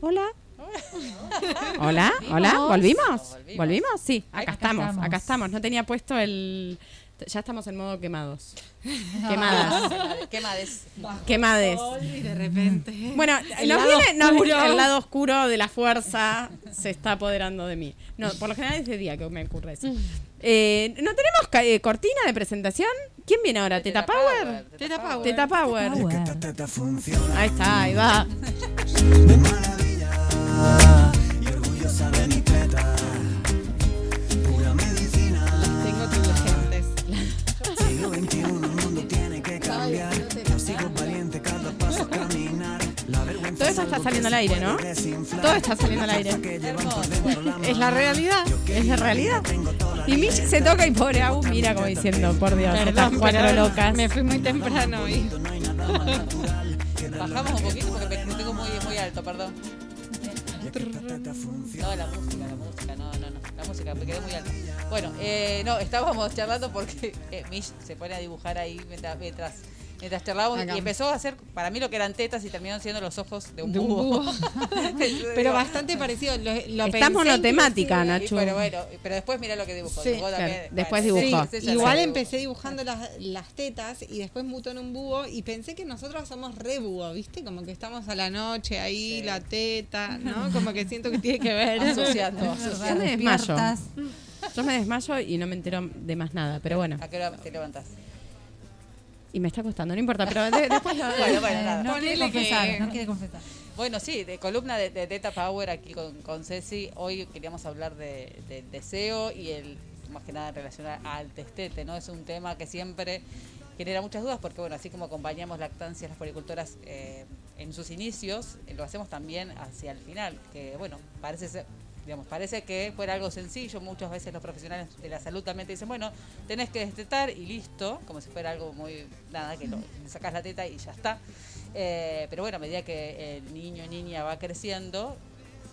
Hola, hola, ¿volvimos? Volvimos. ¿Volvimos? Sí, acá Acá estamos, estamos. acá estamos. No tenía puesto el... Ya estamos en modo quemados. Quemadas. Quemades. Quemades. Y de repente. Bueno, El nos lado viene, nos- oscuro. el lado oscuro de la fuerza se está apoderando de mí. No, por lo general es de día que me ocurre eso. Eh, ¿No tenemos eh, cortina de presentación? ¿Quién viene ahora? ¿Teta Power? Teta Power. Teta Power. Power. Teta funciona Ahí está, ahí va. Está saliendo al aire, ¿no? Todo está saliendo al aire. Es la realidad. Es la realidad. Y Mish se toca y pobre Agus mira como diciendo, por Dios, cuatro locas. me fui muy temprano hoy. Bajamos un poquito porque me tengo muy, muy alto, perdón. No, la música, la música, no, no, no. La música, me quedé muy alto. Bueno, eh, no, estábamos charlando porque eh, Mish se pone a dibujar ahí mientras, mientras, mientras charlábamos Acá. y empezó a hacer para mí lo que eran tetas y terminaron siendo los ojos de un De un búho. Pero bastante parecido. Lo, lo pensé monotemática, Nacho. bueno, bueno, pero después mira lo que dibujó. Sí, dibujó también- claro, después dibujó. sí, sí, ya Igual empecé dibujando las, las tetas y después mutó en un búho y pensé que nosotros somos re búho, ¿viste? Como que estamos a la noche ahí, Sí. la teta, ¿no? Como que siento que tiene que ver. Asociando, Yo asociando. me desmayo. Despiertas. Yo me desmayo y no me entero de más nada, pero bueno. ¿A qué hora te levantás? Y me está costando, no importa, pero de- después lo- Bueno, bueno, nada. no quiere que- confesar, no quiere confesar. Bueno, sí, de columna de, de Teta Power aquí con, con Ceci. Hoy queríamos hablar de- del deseo y el más que nada en relación al testete, ¿no? Es un tema que siempre genera muchas dudas porque, bueno, así como acompañamos lactancia a las policultoras eh, en sus inicios, lo hacemos también hacia el final, que, bueno, parece ser... Digamos, parece que fuera algo sencillo, muchas veces los profesionales de la salud también te dicen, bueno, tenés que destetar y listo, como si fuera algo muy, nada, que lo, le sacas la teta y ya está. Eh, pero bueno, a medida que el niño o niña va creciendo,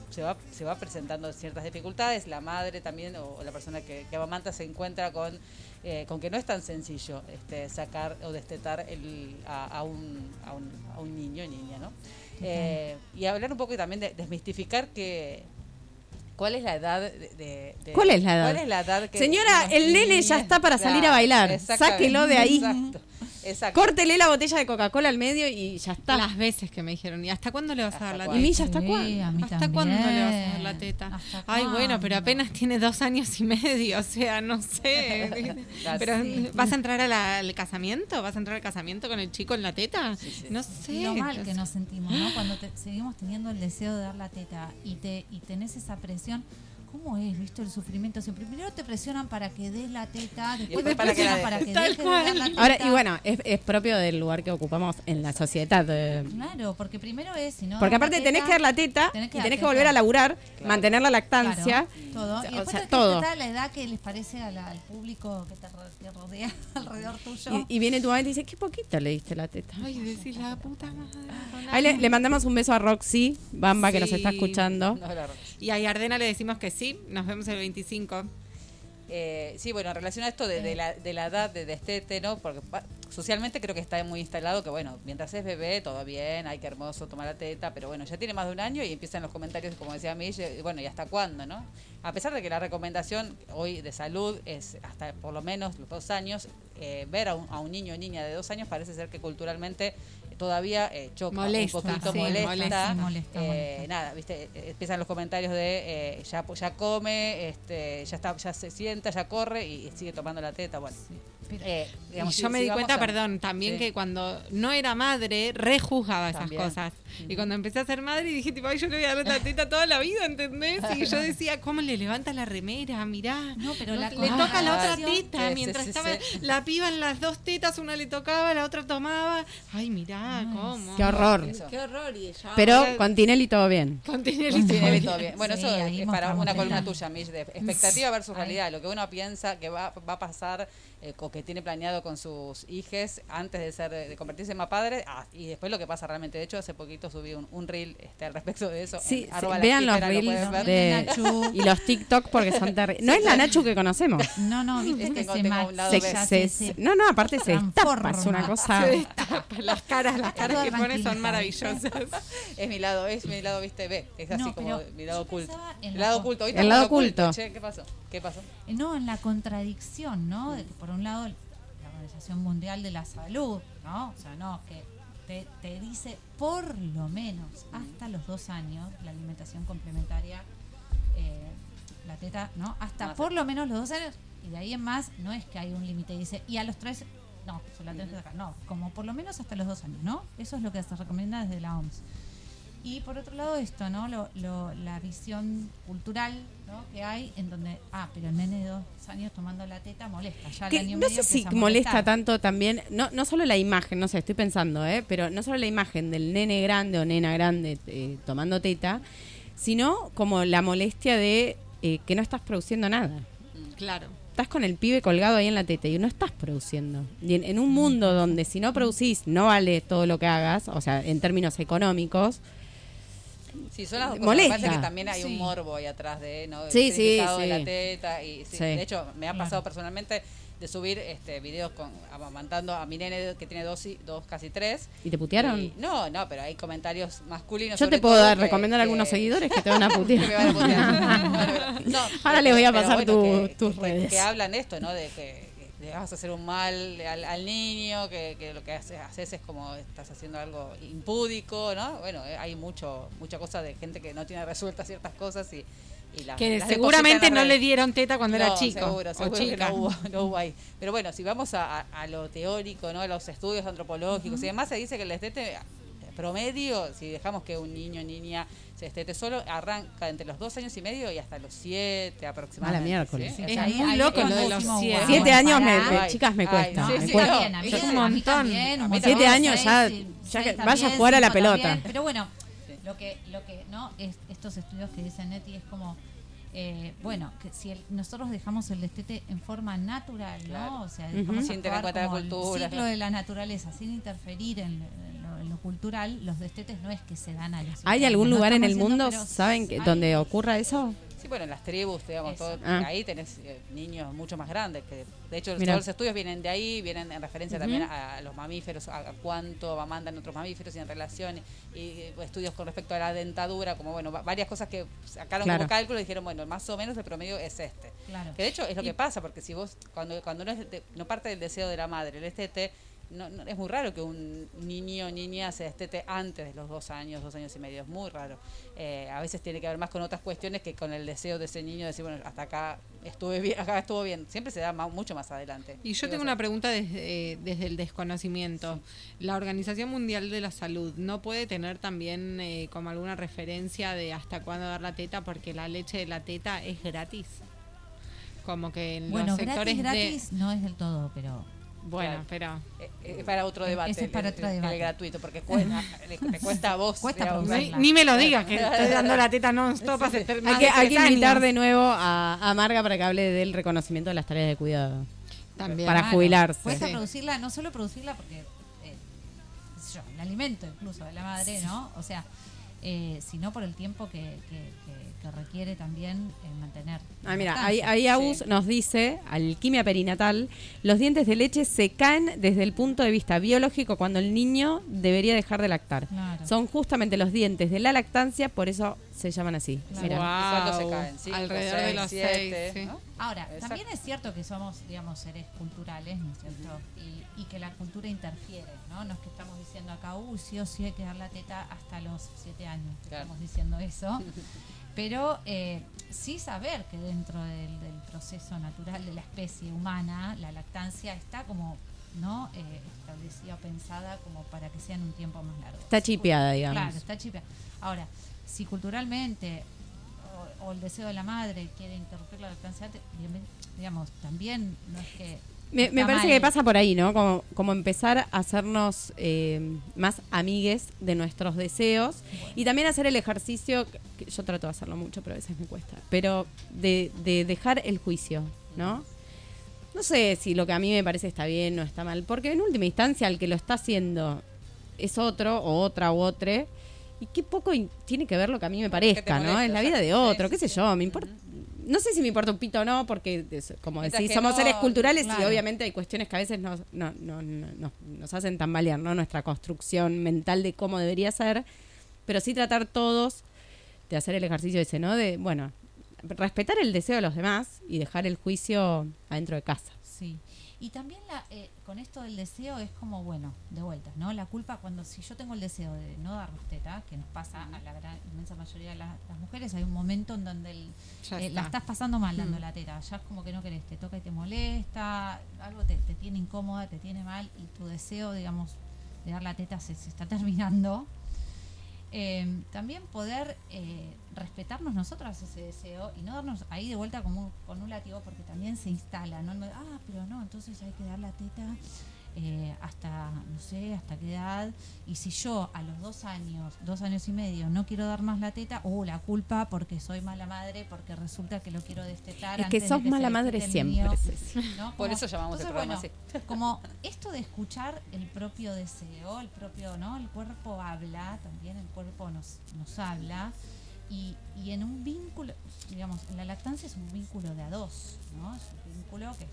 se va, se va presentando ciertas dificultades. La madre también, o, o la persona que, que amamanta, se encuentra con, eh, con que no es tan sencillo este, sacar o destetar el, a, a un, a, un, a un niño o niña, ¿no? Eh, y hablar un poco también de desmistificar que. ¿Cuál es la edad de, de- de- ¿Cuál es la edad? ¿Cuál es la edad que Señora, el nene ya está para salir a bailar. Sáquelo de ahí. Exacto. Exacto. Córtele la botella de Coca-Cola al medio y ya está. Las veces que me dijeron, ¿y hasta cuándo le vas a ¿Hasta dar la cuándo? ¿Y teta? Milla hasta Sí, cuándo? a mí ¿Hasta cuándo le vas a dar también. la teta? ¿Hasta Ay, bueno, pero apenas tiene dos años y medio, o sea, no sé. Pero. ¿vas a entrar a la- al casamiento? ¿Vas a entrar al casamiento con el chico en la teta? Sí, sí. No sé. Lo mal que nos sentimos, ¿no? Cuando te- seguimos teniendo el deseo de dar la teta y te y tenés esa presión. ¿Cómo es, visto el sufrimiento? Siempre primero te presionan para que des la teta, después te para que presionan la para que dejes de dar la teta. Ahora, y bueno, es, es propio del lugar que ocupamos en la sociedad. eh, Claro, porque primero es, si no Porque aparte tenés que dar la teta tenés que y tenés que volver a laburar, Claro. mantener la lactancia. Claro, todo. O Y sea, después tenés todo. que respetar la edad que les parece a la- al público que te, ro- que rodea alrededor tuyo. Y, y viene tu mamá y te dice, qué poquito le diste la teta. Ay, decís la puta madre. Ahí le, le mandamos un beso a Roxy, Bamba, que nos está escuchando. No, Y a Yardena le decimos que sí, nos vemos el 25. Eh, sí, bueno, en relación a esto de, de la, de la edad de destete, ¿no? Porque socialmente creo que está muy instalado que, bueno, mientras es bebé, todo bien, ay, qué hermoso tomar la teta, pero bueno, ya tiene más de un año y empiezan los comentarios, como decía Mish, eh, bueno, ¿y hasta cuándo, no? A pesar de que la recomendación hoy de salud es hasta por lo menos los dos años, eh, ver a un, a un niño o niña de dos años parece ser que culturalmente todavía eh, choca Molesta, un poquito, sí, molesta. molesta, sí, molesta, Eh, molesta. nada, viste, Eh, empiezan los comentarios de eh, ya ya come, este, ya está, ya se sienta, ya corre y, sigue tomando la teta, bueno. Eh, digamos, y yo si- me di cuenta, a- perdón, también Sí. que cuando no era madre, rejuzgaba esas También. cosas. Y cuando empecé a ser madre dije, tipo, ay, yo le voy a dar la teta toda la vida, ¿entendés? Y yo decía, ¿cómo le levanta la remera? Mirá. No, pero la le toca la otra teta. Sí, mientras sí, estaba sí. la piba en las dos tetas, una le tocaba, la otra tomaba. Ay, mirá, Ay, cómo. Qué horror. Eso. Qué horror. Y ella, Pero ahora- con Tinelli todo bien. con Tinelli Sí, todo bien. todo bien. Bueno, Sí, eso es para una columna tuya, Mish, de expectativa versus realidad. Lo que uno piensa que va, va a pasar, eh, o que tiene planeado con sus hijes antes de ser de convertirse en más padre ah, y después lo que pasa realmente. De hecho, hace poquito subí un, un reel este, al respecto de eso. Sí, en sí, vean los lo reels pueden ver. de Nachu. y los TikTok porque son terribles. No es la Nachu que conocemos. No, no, viste Es que que se tengo ma- un lado Se- B. ya se- se- se- no, no, aparte se destapa, es una cosa. Se destapa. Las caras, las caras que pone son maravillosas. Es mi lado, es mi lado, viste, B. Es así No, como mi lado oculto. El la lado oculto. El lado lo oculto. Che, ¿qué pasó? ¿Qué pasó? No, en la contradicción, ¿no? Por un lado la Organización Mundial de la Salud, ¿no? O sea, no, que te, te dice por lo menos hasta los dos años la alimentación complementaria, eh, la teta, ¿no? Hasta por lo menos los dos años y de ahí en más no es que hay un límite, dice, y a los tres, no, se la tenés que sacar, no, como por lo menos hasta los dos años, ¿no? Eso es lo que se recomienda desde la OMS. Y por otro lado esto, ¿no? Lo, lo- la visión cultural ¿no? que hay en donde, ah, pero el nene de dos años tomando la teta molesta. Ya Que año y no medio sé si molesta molestar. tanto también, no, no solo la imagen, no sé, estoy pensando, ¿eh? pero no solo la imagen del nene grande o nena grande eh, tomando teta, sino como la molestia de eh, que no estás produciendo nada. Claro. Estás con el pibe colgado ahí en la teta y no estás produciendo. Y en, en un mundo donde si no producís no vale todo lo que hagas, o sea, en términos económicos, Sí, son las dos cosas. Molesta. Me parece que también hay Sí. un morbo ahí atrás de, ¿no? El Sí, sí, de la teta. Y, sí, Sí. De hecho, me ha Claro. pasado personalmente de subir este videos con amamantando a mi nene que tiene dos, y- dos casi tres. ¿y te putearon? Y- no, no, pero hay comentarios masculinos. Yo te puedo dar, que- recomendar a algunos que- seguidores que te van a putear. que me van a putear. Bueno, pero- no, Ahora les voy a pasar tu- que- tus que- redes. Que hablan esto, ¿no? De que le vas a hacer un mal al, al niño, que, que lo que haces, haces es como estás haciendo algo impúdico, ¿no? Bueno, eh, hay mucho mucha cosa de gente que no tiene resueltas ciertas cosas y, y las- Que las seguramente no le dieron teta cuando era No, chico. Seguro, o seguro que chica. no hubo, no hubo ahí. Pero bueno, si vamos a, a- a lo teórico, ¿no? A los estudios antropológicos y demás, se dice que el destete promedio, si dejamos que un niño o niña se destete solo, arranca entre los dos años y medio y hasta los siete aproximadamente. miércoles. ¿sí? Sí, O Es ahí- muy ahí loco lo de los siete. Siete años, me, chicas, me Ay, cuesta. sí, me sí, cuesta. Es un montón. un. Siete años Seis, ya- sí, ya vaya a jugar a la pelota. Pero bueno, Sí. lo que, lo que, ¿no? Es, estos estudios que dice Neti es como, eh, bueno, que si el- nosotros dejamos el destete en forma natural, ¿no? Claro. O sea, dejamos Sin tener cuenta la como el cultura, ciclo ¿no? de la naturaleza, sin interferir en, en lo, en lo cultural, los destetes no es que se dan a los ¿Hay algún no lugar en el mundo, saben, que, hay- donde ocurra eso? Sí, bueno, en las tribus, digamos, todo, Ah. ahí tenés eh, niños mucho más grandes. que De hecho, Mirá. todos los estudios vienen de ahí, vienen en referencia también a, a los mamíferos, a, a cuánto mandan otros mamíferos y en relación, y eh, estudios con respecto a la dentadura, como bueno, va- varias cosas que sacaron Claro. como cálculo y dijeron, bueno, más o menos el promedio es este. Claro. Que de hecho es lo Y- que pasa, porque si vos, cuando, cuando no, es de- no parte del deseo de la madre, el estete, no, no- es muy raro que un niño o niña se destete antes de los dos años, dos años y medio, es muy raro. Eh, a veces tiene que ver más con otras cuestiones que con el deseo de ese niño de decir, bueno, hasta acá estuve bien, acá estuvo bien. Siempre se da mucho más adelante. Y yo tengo una pregunta desde, eh, desde el desconocimiento. La Organización Mundial de la Salud no puede tener también eh, como alguna referencia de hasta cuándo dar la teta porque la leche de la teta es gratis. Como que en Bueno, los sectores gratis, de... gratis no es del todo, pero Bueno, Claro. pero... eh, eh, es para otro Ese debate. es para otro el- el debate. gratuito, porque cuesta, le- te cuesta a vos. Cuesta Ni, ni me lo digas que estoy dando la teta non-stop hace ter- Hay que, hay que invitar de nuevo a, a Marga para que hable del reconocimiento de las tareas de cuidado. También. para jubilarse. Cuesta Sí. producirla, no solo producirla porque, eh, sé yo, el alimento incluso de la madre, ¿no? O sea, eh, sino por el tiempo que, que- que- que requiere también eh, mantener. Ah, mira, ahí, ahí Agus Sí. nos dice, alquimia perinatal, los dientes de leche se caen desde el punto de vista biológico cuando el niño debería dejar de lactar. Claro. Son justamente los dientes de la lactancia, por eso se llaman así. Claro. Mira. Guau. ¿Y cuándo se caen? ¿Cinco, Alrededor de los siete, seis, sí. ¿no? Ahora, Exacto. también es cierto que somos, digamos, seres culturales, ¿no es cierto? Y, y que la cultura interfiere, ¿no? No es que estamos diciendo acá, uy, sí o sí hay que dar la teta hasta los siete años. Claro. Estamos diciendo eso. Pero eh, sí saber que dentro del, del proceso natural de la especie humana, la lactancia está como, ¿no? Eh, establecida, pensada como para que sea en un tiempo más largo. Está chipeada, digamos. Claro, está chipeada. Ahora, si culturalmente o, o el deseo de la madre quiere interrumpir la lactancia, digamos, también no es que... Me, parece mal. que pasa por ahí, ¿no? Como, como empezar a hacernos eh, más amigues de nuestros deseos y también hacer el ejercicio, que yo trato de hacerlo mucho, pero a veces me cuesta, pero de, de dejar el juicio, ¿no? no sé si lo que a mí me parece está bien o está mal, porque en última instancia el que lo está haciendo es otro o otra u otre. Y qué poco tiene que ver lo que a mí me parezca, ¿no? molesta, Es la vida de otro, qué sé yo, me importa. No sé si me importa un pito o no, porque como decís, somos no, seres culturales y obviamente hay cuestiones que a veces nos, no- no- no- no- nos hacen tambalear, ¿no? Nuestra construcción mental de cómo debería ser, pero sí tratar todos de hacer el ejercicio ese, ¿no? De, bueno, respetar el deseo de los demás y dejar el juicio adentro de casa. Sí. Y también la, eh, con esto del deseo es como, bueno, de vuelta, ¿no? La culpa cuando si yo tengo el deseo de no darnos teta, que nos pasa a la gran, inmensa mayoría de la- las mujeres, hay un momento en donde el- eh, la está. estás pasando mal dando la teta, ya es como que no querés, te toca y te molesta, algo te, te tiene incómoda, te tiene mal y tu deseo, digamos, de dar la teta se, se está terminando. Eh, también poder eh, respetarnos nosotras ese deseo y no darnos ahí de vuelta como un- con un látigo porque también se instala, ¿no? Ah, pero no, entonces hay que dar la teta eh, hasta, no sé, hasta qué edad. Y si yo a los dos años, dos años y medio, no quiero dar más la teta, oh, la culpa porque soy mala madre, porque resulta que lo quiero destetar. Es que antes sos mala madre siempre, mío. Ceci. ¿no? Por Como- eso llamamos el programa bueno, así. Como esto de escuchar el propio deseo, el propio, ¿no? El cuerpo habla, también el cuerpo nos, nos habla. Y, y en un vínculo, digamos, la lactancia es un vínculo de a dos, ¿no? Es un vínculo que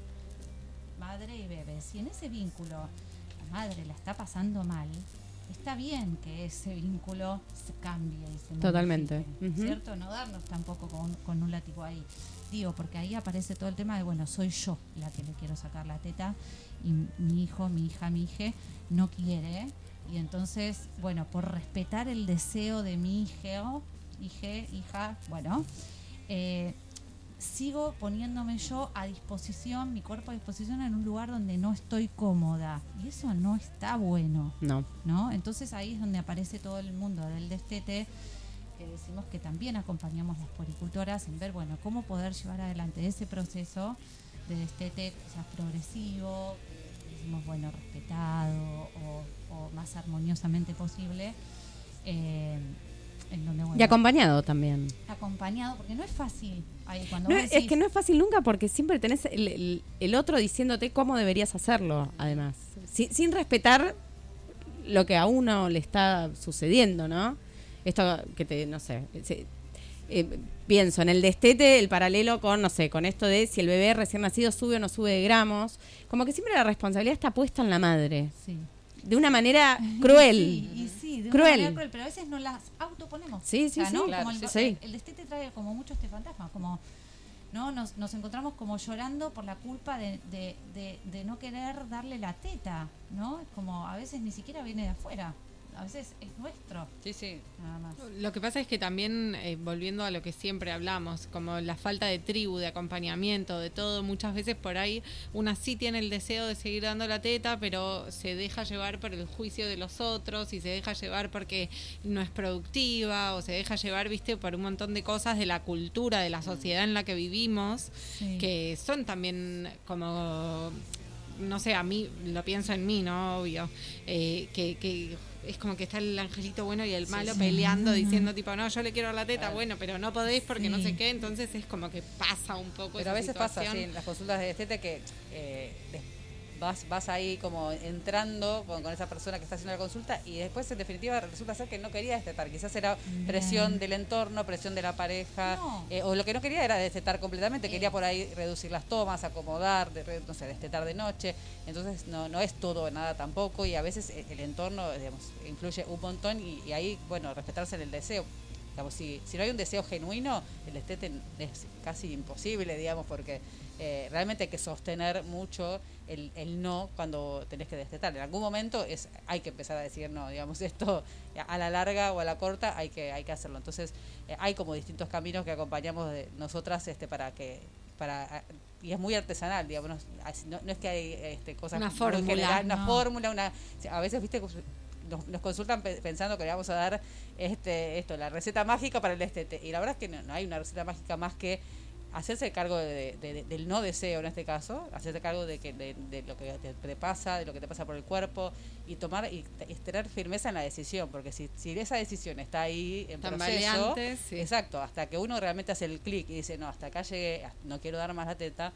madre y bebé. Si en ese vínculo la madre la está pasando mal, está bien que ese vínculo se cambie y se Totalmente. ¿cierto? No darnos tampoco con, con un látigo ahí. Digo, porque ahí aparece todo el tema de, bueno, soy yo la que le quiero sacar la teta y mi hijo, mi hija, mi hija no quiere. Y entonces, bueno, por respetar el deseo de mi hijo, hije, hija, bueno, eh, sigo poniéndome yo a disposición, mi cuerpo a disposición en un lugar donde no estoy cómoda. Y eso no está bueno. No. ¿no? Entonces ahí es donde aparece todo el mundo del destete, que decimos que también acompañamos las puericultoras en ver, bueno, cómo poder llevar adelante ese proceso de destete quizás progresivo, decimos, bueno, respetado o, o más armoniosamente posible, eh, en donde, bueno, Y acompañado también. acompañado, porque no es fácil ahí cuando No, vos es decís, que no es fácil nunca porque siempre tenés el, el- el otro diciéndote cómo deberías hacerlo, además. Sin, sin respetar lo que a uno le está sucediendo, ¿no? Esto que te, no sé, se- eh, pienso en el destete, el paralelo con, no sé, con esto de si el bebé recién nacido sube o no sube de gramos. Como que siempre la responsabilidad está puesta en la madre. sí. De una manera cruel. Sí, y sí, de Cruel. una manera cruel, pero a veces no las autoponemos. Sí, sí, sí, ¿no? claro, Como el, sí, el destete trae como mucho este fantasma, como no nos, nos encontramos como llorando por la culpa de, de, de, de no querer darle la teta, ¿no? Es como a veces ni siquiera viene de afuera, a veces es nuestro, Sí, sí. nada más. Lo que pasa es que también, eh, volviendo a lo que siempre hablamos, como la falta de tribu, de acompañamiento, de todo, muchas veces por ahí una sí tiene el deseo de seguir dando la teta, pero se deja llevar por el juicio de los otros y se deja llevar porque no es productiva o se deja llevar, viste, por un montón de cosas de la cultura, de la sociedad en la que vivimos, Sí. que son también como no sé, a mí lo pienso en mí, ¿no? Obvio. Eh, que, que es como que está el angelito bueno y el malo peleando, diciendo tipo, no, yo le quiero la teta, bueno, pero no podéis porque no Sí. sé qué. Entonces es como que pasa un poco Pero esa a veces pasa así en las consultas de destete que eh, vas, vas ahí como entrando con, con esa persona que está haciendo la consulta y después en definitiva resulta ser que no quería destetar. Quizás era presión del entorno, presión de la pareja, No. eh, o lo que no quería era destetar completamente, Eh. quería por ahí reducir las tomas, acomodar, de, no sé, destetar de noche. Entonces no, no es todo nada tampoco y a veces eh, el entorno digamos, influye un montón y, y ahí, bueno, respetarse en el deseo. Digamos, si, si no hay un deseo genuino, el destete es casi imposible, digamos, porque eh, realmente hay que sostener mucho el, el no cuando tenés que destetar. En algún momento es hay que empezar a decir no, digamos, esto a la larga o a la corta hay que hay que hacerlo. Entonces, eh, hay como distintos caminos que acompañamos de nosotras este para que para y es muy artesanal, digamos, no, no- es que hay este, cosas Una fórmula, generales, una no. fórmula, una a veces viste nos, nos consultan pe- pensando que le vamos a dar este esto la receta mágica para el destete y la verdad es que no, no hay una receta mágica más que hacerse cargo de- de- de- del no deseo en este caso, hacerse cargo de que de, lo que te, pasa, de lo que te pasa por el cuerpo y tomar y, y tener firmeza en la decisión, porque si, si esa decisión está ahí en proceso, sí. exacto, hasta que uno realmente hace el clic y dice no, hasta acá llegué, no quiero dar más la teta,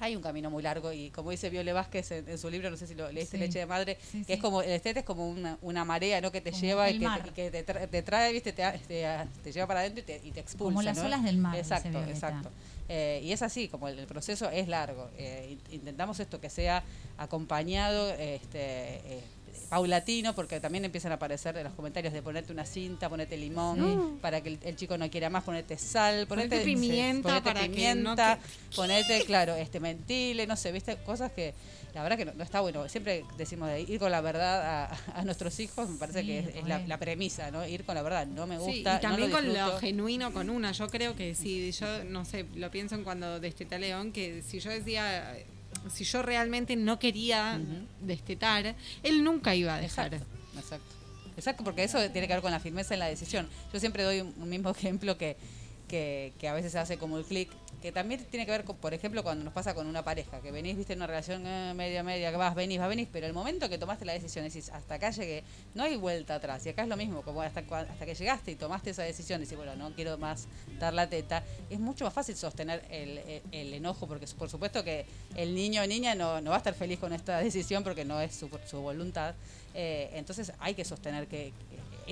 hay un camino muy largo y como dice Viole Vázquez en, en su libro, no sé si lo leíste, Sí. Leche de Madre, Sí, que es como, el estete es como una, una marea, ¿no? Que te Como lleva y que, te, y que te, tra- te trae, ¿viste? Te, te, te lleva para adentro y te, y te expulsa, Como las ¿no? olas del mar, Exacto, exacto. Eh, y es así, como el, el proceso es largo. Eh, in- intentamos esto que sea acompañado, este, eh, paulatino, porque también empiezan a aparecer en los comentarios de ponerte una cinta, ponete limón, para que el, el chico no quiera más, ponete sal, ponete, Ponete pimienta ponete para que no pimienta, te- ponete, claro, este mentile, no sé, viste, cosas que la verdad que no, no está bueno. Siempre decimos de ir con la verdad a, a nuestros hijos, me parece Sí, que es, es la, re. la premisa, ¿no? Ir con la verdad, no me Sí, gusta, y también no lo con lo genuino con una. Yo creo que si yo, no sé, lo pienso en cuando desteté a León, que si yo decía, si yo realmente no quería destetar, él nunca iba a dejar. Exacto, exacto. Exacto, porque eso tiene que ver con la firmeza en la decisión. Yo siempre doy un, un mismo ejemplo que, que, que a veces hace como el clic, que también tiene que ver, con, por ejemplo, cuando nos pasa con una pareja, que venís, viste, en una relación eh, media, media, que vas, venís, vas, venís, pero el momento que tomaste la decisión, decís, hasta acá llegué, no hay vuelta atrás. Y acá es lo mismo, como hasta, que llegaste y tomaste esa decisión, decís, bueno, no quiero más dar la teta, es mucho más fácil sostener el, el enojo, porque por supuesto que el niño o niña no, va a estar feliz con esta decisión porque no es su, su voluntad. Eh, entonces hay que sostener que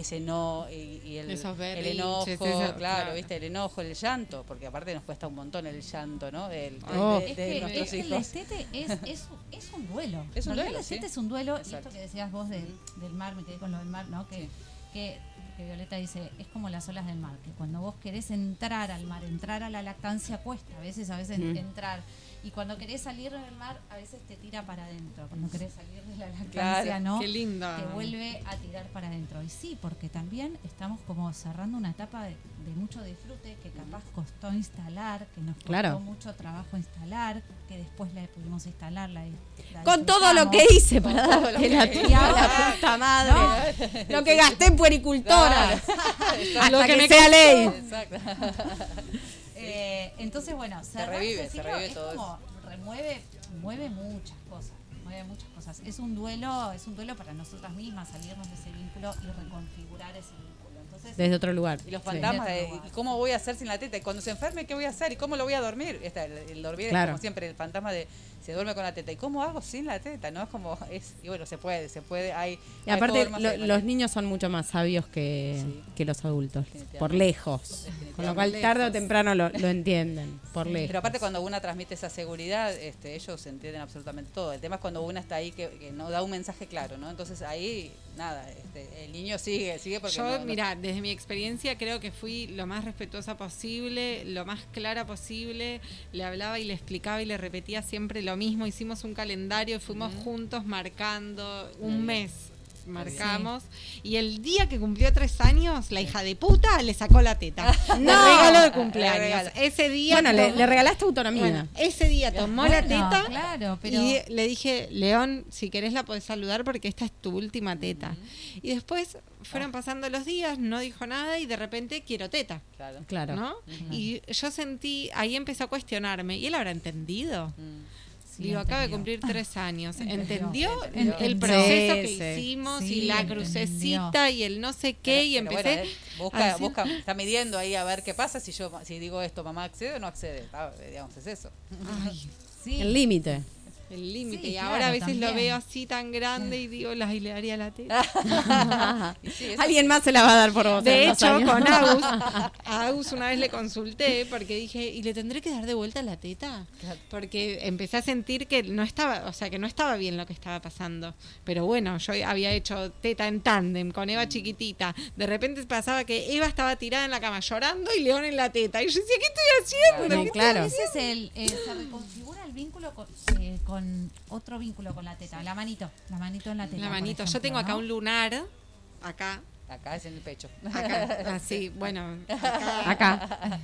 ese no y, y el, enojo, claro, claro. viste, el enojo, el llanto, porque aparte nos cuesta un montón el llanto, ¿no? Del- de, Oh. de- Es de que, nuestros es que el estete es, es, es un duelo. Es un duelo, El estete sí. es un duelo. Y esto que decías vos del, del mar, me quedé con lo del mar, ¿no? Que, Sí. que, que Violeta dice, es como las olas del mar, que cuando vos querés entrar al mar, entrar a la lactancia cuesta, a veces, a veces Mm. entrar. Y cuando querés salir del mar, a veces te tira para adentro. Cuando querés salir de la lactancia, Claro, ¿no? Qué lindo. te vuelve a tirar para adentro. Y sí, porque también estamos como cerrando una etapa de, de mucho disfrute que capaz costó instalar, que nos costó Claro. mucho trabajo instalar, que después la pudimos instalar. La, la Con todo lo que hice para que la la puta madre. Lo que gasté en puericultora. Hasta Lo que que, me sea costó. ley. Exacto. Eh, entonces, bueno, cerrar revive, ese se ciclo revive es todo como remueve, mueve muchas cosas, mueve muchas cosas. Es un duelo, es un duelo para nosotras mismas, salirnos de ese vínculo y reconfigurar ese vínculo. Entonces, Desde otro lugar. Y los fantasmas Sí. de ¿y cómo voy a hacer sin la teta? Y cuando se enferme, ¿qué voy a hacer? ¿Y cómo lo voy a dormir? Esta, el, el dormir Claro. es como siempre el fantasma de se duerme con la teta. ¿Y cómo hago sin la teta? No es como es y bueno, se puede, se puede, hay Y aparte, lo- los niños son mucho más sabios que, Sí. que los adultos. Por lejos. Con lo cual, tarde o temprano lo, lo entienden. Por lejos. Pero aparte cuando una transmite esa seguridad, este, ellos entienden absolutamente todo. El tema es cuando una está ahí que, que no da un mensaje claro, ¿no? Entonces ahí, nada, este, el niño sigue, sigue porque Yo, no- no- mira, desde mi experiencia creo que fui lo más respetuosa posible, lo más clara posible. Le hablaba y le explicaba y le repetía siempre lo mismo. Hicimos un calendario y fuimos juntos marcando un mes. Marcamos. Y el día que cumplió tres años, la hija de puta le sacó la teta. No. regalo de Le cumpleaños. regalo. Ese día. Bueno, le, tomó- le regalaste autonomía. bueno, ese día tomó la teta. claro, pero- Y le dije, León, si querés la podés saludar porque esta es tu última teta. Y después fueron pasando los días, no dijo nada y de repente quiero teta. Claro. claro. ¿No? Y yo sentí, ahí empezó a cuestionarme, ¿y él habrá entendido? Mm. Sí, Digo, acaba de cumplir tres años. Entendió. ¿Entendió, Entendió. el proceso Sí, que sí. hicimos Sí, y la entendió. crucecita y el no sé qué? y Pero- empecé... bueno, él busca, busca, está midiendo ahí a ver qué pasa si yo si digo esto, mamá accede o no accede. Ah, digamos, es eso. Ay, sí, El límite. El límite. Sí, y claro, ahora a veces lo veo así tan grande y digo, la le daría la teta. Y sí, Alguien más se la va a dar por vos. De hecho, años. con Agus, a Agus una vez le consulté porque dije, ¿y le tendré que dar de vuelta la teta? Porque empecé a sentir que no estaba, o sea, que no estaba bien lo que estaba pasando. Pero bueno, yo había hecho teta en tándem con Eva chiquitita. De repente pasaba que Eva estaba tirada en la cama llorando y León en la teta. Y yo decía, ¿qué estoy haciendo? Bueno, ¿Qué claro. A veces el, eh, se reconfigura el vínculo con, eh, con otro vínculo con la teta, la manito, la manito en la teta. La manito. Yo tengo acá ¿no? un lunar, acá, acá es en el pecho. acá, así, bueno, acá. Acá.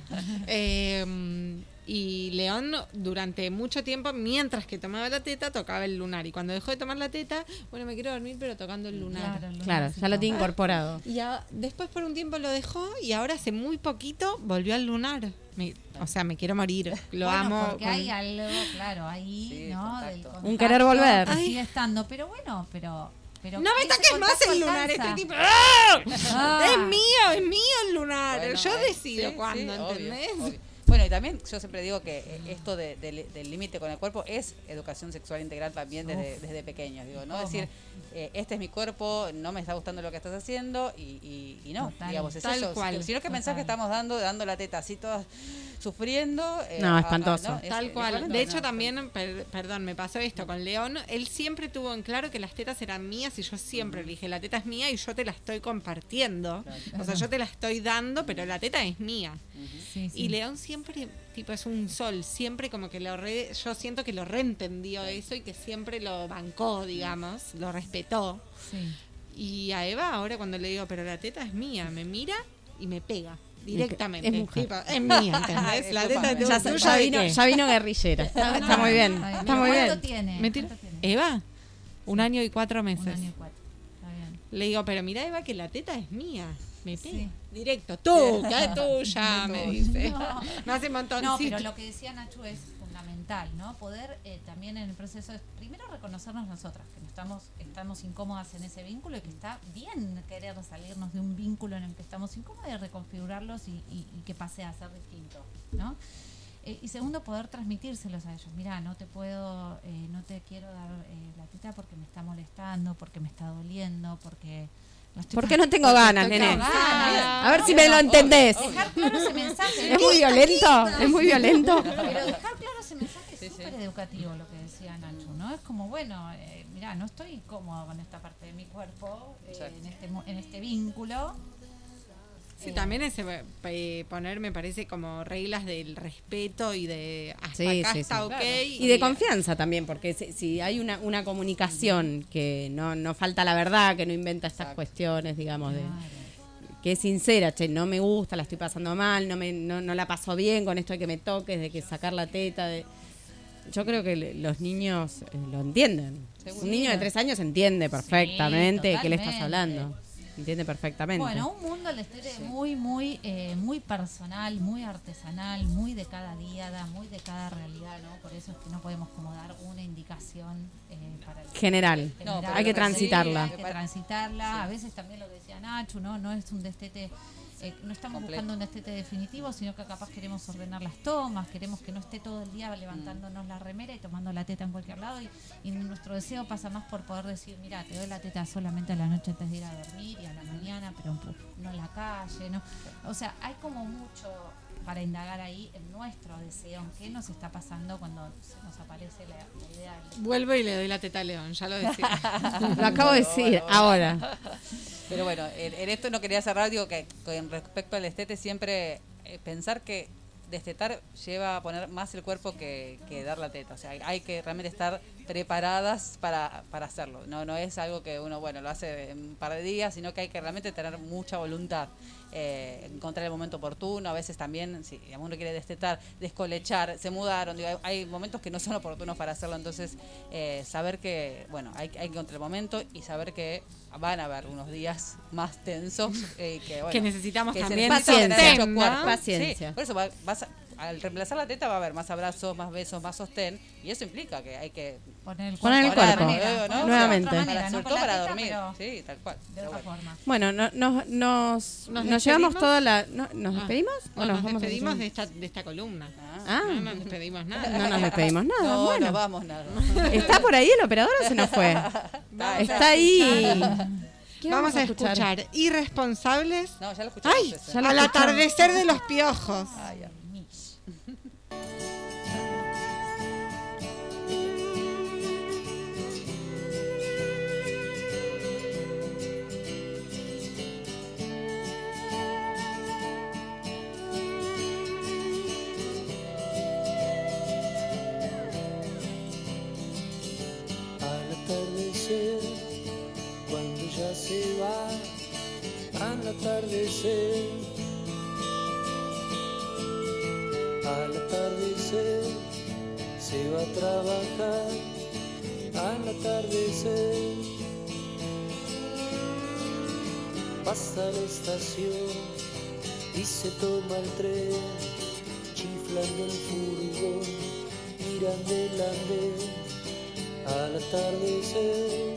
Eh, y León durante mucho tiempo, mientras que tomaba la teta, tocaba el lunar. Y cuando dejó de tomar la teta, bueno, me quiero dormir, pero tocando el lunar. Claro, el Claro, lunarcito. ya lo tiene incorporado. Y a- después por un tiempo lo dejó y ahora hace muy poquito volvió al lunar. Me- o sea, me quiero morir. Lo Bueno, amo. Porque con- hay algo, claro, ahí, Sí, ¿no? contacto. Del Un querer volver. que Sigue estando, pero bueno, pero. pero no me toques más el lunar, estoy tipo. ¡Ah! Ah. Es mío, es mío el lunar. Bueno, Yo eh, decido sí, cuándo, sí, obvio, ¿entendés? obvio. Bueno, y también yo siempre digo que eh, esto de- de- del límite con el cuerpo es educación sexual integral también desde, desde pequeños. Digo, no ¿Cómo? decir, eh, este es mi cuerpo, no me está gustando lo que estás haciendo y, y- y no, Total. digamos, es Tal eso. cual. Sino que pensás que estamos dando, dando la teta así todas sufriendo. eh, No, a- a- espantoso. Es- Tal cual. igualmente De hecho, no, también, per- perdón, me pasó esto con León. Él siempre tuvo en claro que las tetas eran mías y yo siempre le dije, la teta es mía y yo te la estoy compartiendo. O sea, yo te la estoy dando, pero la teta es mía. Sí, sí. Y León siempre, tipo, es un sol. Siempre como que lo re, yo siento que lo reentendió eso y que siempre lo bancó, digamos, lo respetó. Sí. Y a Eva ahora cuando le digo, pero la teta es mía, me mira y me pega directamente. Es mujer. Tipo, es mía, ¿entendés? La teta es Ya, tuya ya de vino, ya vino guerrillera. Está, está muy bien. Está muy ¿Cuánto bien. tiene? ¿Me tiene- ¿Cuánto tiene? Eva, un año y cuatro Un meses. año y cuatro. Está bien. Le digo, pero mira Eva que la teta es mía. Me pega. Sí. Directo, tú, que tuya, me dice. No. Me hace un montón. No, pero lo que decía Nacho es fundamental, ¿no? Poder eh, también en el proceso, es, primero reconocernos nosotras, que no estamos, estamos incómodas en ese vínculo y que está bien querer salirnos de un vínculo en el que estamos incómodas y reconfigurarlos y, y- y que pase a ser distinto, ¿no? Eh, y segundo, poder transmitírselos a ellos. Mira, no te puedo, eh, no te quiero dar eh, la teta porque me está molestando, porque me está doliendo, porque... la estoy ¿Por qué no tengo ganas, nene? A ver si me lo entendés. Dejar claro ese mensaje. Es muy violento, es muy violento. Pero dejar claro ese mensaje es súper educativo lo que decía Nacho, ¿no? Es como, bueno, eh, mira, no estoy cómodo con esta parte de mi cuerpo, eh, en, este, mo- en este vínculo. Sí, también ese eh, poner, me parece, como reglas del respeto y de hasta Sí, acá sí, está sí. ok. Y de confianza también, porque si, si hay una, una comunicación que no, no falta la verdad, que no inventa estas Exacto. cuestiones, digamos, de, que es sincera, che, no me gusta, la estoy pasando mal, no, me, no, no la paso bien con esto de que me toques, de que sacar la teta, de... Yo creo que los niños eh, lo entienden. Un niño de tres años entiende perfectamente de qué le estás hablando. Entiende perfectamente. Bueno, un mundo del estere muy, muy, eh, muy personal, muy artesanal, muy de cada día, da muy de cada realidad, ¿no? Por eso es que no podemos como dar una indicación eh, para el General. No, pero hay que transitarla. Hay que transitarla. A veces también lo que decía Nacho, ¿no? No es un destete. Eh, no estamos Completo. buscando un destete definitivo, sino que capaz queremos ordenar las tomas, queremos que no esté todo el día levantándonos la remera y tomando la teta en cualquier lado. Y, y nuestro deseo pasa más por poder decir, mira, te doy la teta solamente a la noche antes de ir a dormir y a la mañana, pero no en la calle, ¿no? O sea, hay como mucho para indagar ahí en nuestro deseo, en qué nos está pasando cuando se nos aparece la, la idea del Vuelvo y le doy la teta a León, ya lo decía. Lo acabo de decir, ahora. Pero bueno, en, en esto no quería cerrar, digo que con respecto al estete siempre eh, pensar que destetar lleva a poner más el cuerpo que, que dar la teta. O sea, hay, hay que realmente estar preparadas para, para hacerlo. No, no es algo que uno, bueno, lo hace en un par de días, sino que hay que realmente tener mucha voluntad, eh, encontrar el momento oportuno. A veces también, si uno quiere destetar, descolechar, se mudaron, digo, hay, hay momentos que no son oportunos para hacerlo. Entonces, eh, saber que, bueno, hay, hay que encontrar el momento y saber que van a haber unos días más tensos eh, que, bueno, Que necesitamos que se también paciencia. Paciencia. Sí, por eso va- vas a- al reemplazar la teta va a haber más abrazos, más besos, más sostén y eso implica que hay que poner el Poner el de otra cuerpo, manera, ¿no? Nuevamente. para, manera, no sobre con todo la para teta, dormir. Sí, tal cual. de otra bueno. forma. Bueno, no- nos, nos, ¿Nos nos llevamos toda la... no- ¿Nos Ah. despedimos? ¿O No, nos vamos despedimos de esta, de esta columna. Ah, No nos despedimos nada. no nos despedimos nada. No, bueno. no vamos nada. ¿Está por ahí el operador o se nos fue? Está- Está ahí. ¿Qué Vamos a escuchar Irresponsables No, ya lo escuchamos. ¡Ay! ese. Ya lo Al escuchamos. atardecer de los piojos. Ah, ya. Al atardecer, al atardecer, se va a trabajar, al atardecer, pasa la estación y se toma el tren, chiflando el furgón, mirando el andén al atardecer.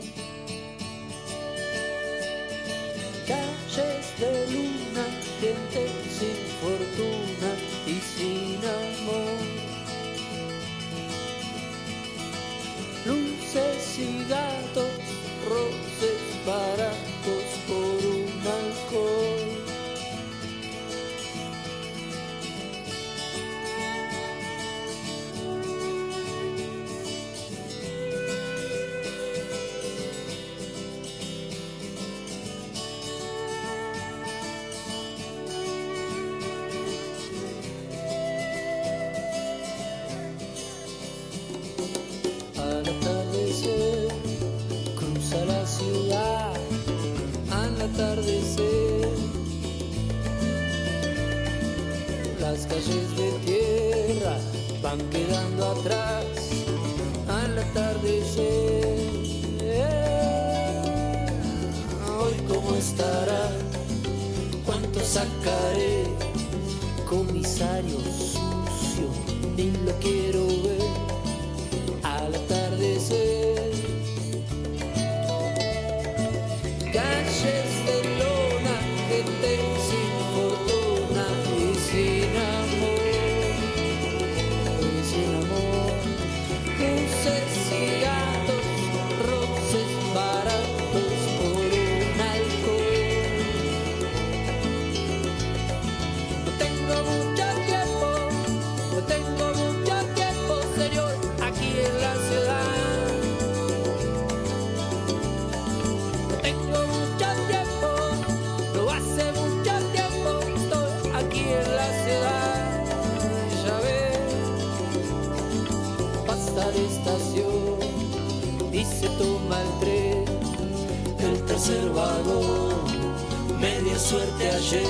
Media suerte ayer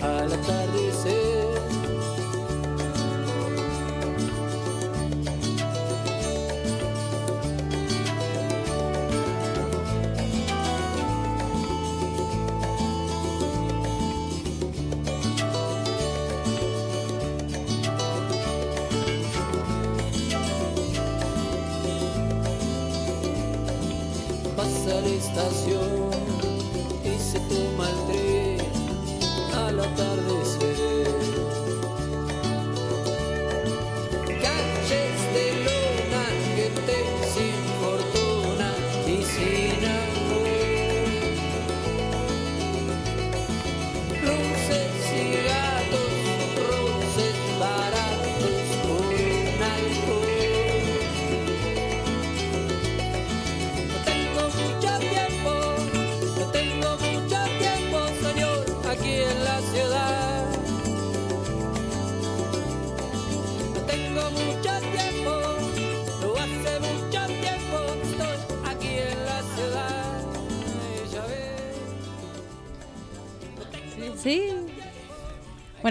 al atardecer.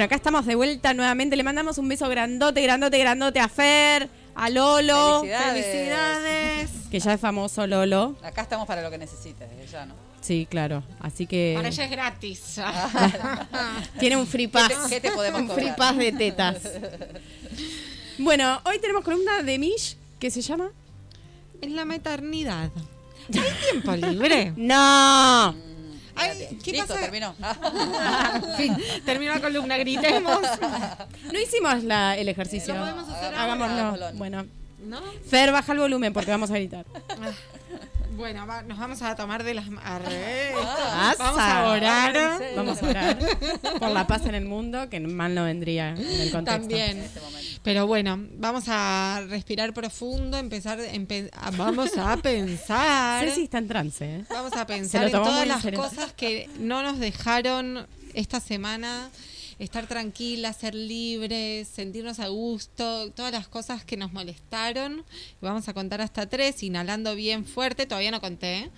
Bueno, acá estamos de vuelta nuevamente. Le mandamos un beso grandote, grandote, grandote a Fer, a Lolo. Felicidades. Felicidades. Que ya es famoso Lolo. Acá estamos para lo que necesites, desde ya, ¿no? Sí, claro. Así que Para ella es gratis. tiene un free pass. ¿Qué te- qué te podemos un free cobrar? pass de tetas. Bueno, hoy tenemos columna de Mish que se llama en la maternidad. ¿Hay tiempo libre? No. Ay, ¿Qué Listo, pasa? terminó. fin, terminó la columna, gritemos. No hicimos la- el ejercicio. Lo podemos hacer ahora. Hagámoslo. Hagámoslo. Bueno, ¿No? Fer, baja el volumen porque vamos a gritar. Bueno, va- nos vamos a tomar de las... Arre. Pasa. Vamos a orar. Vamos a orar por la paz en el mundo, que mal no vendría en el contexto. También. Pero bueno, vamos a respirar profundo, empezar, empe- a- vamos a pensar. Ceci está en trance. ¿eh? Vamos a pensar en todas en las cosas que no nos dejaron esta semana estar tranquilas, ser libres, sentirnos a gusto, todas las cosas que nos molestaron. Vamos a contar hasta tres, inhalando bien fuerte, todavía no conté. ¿eh?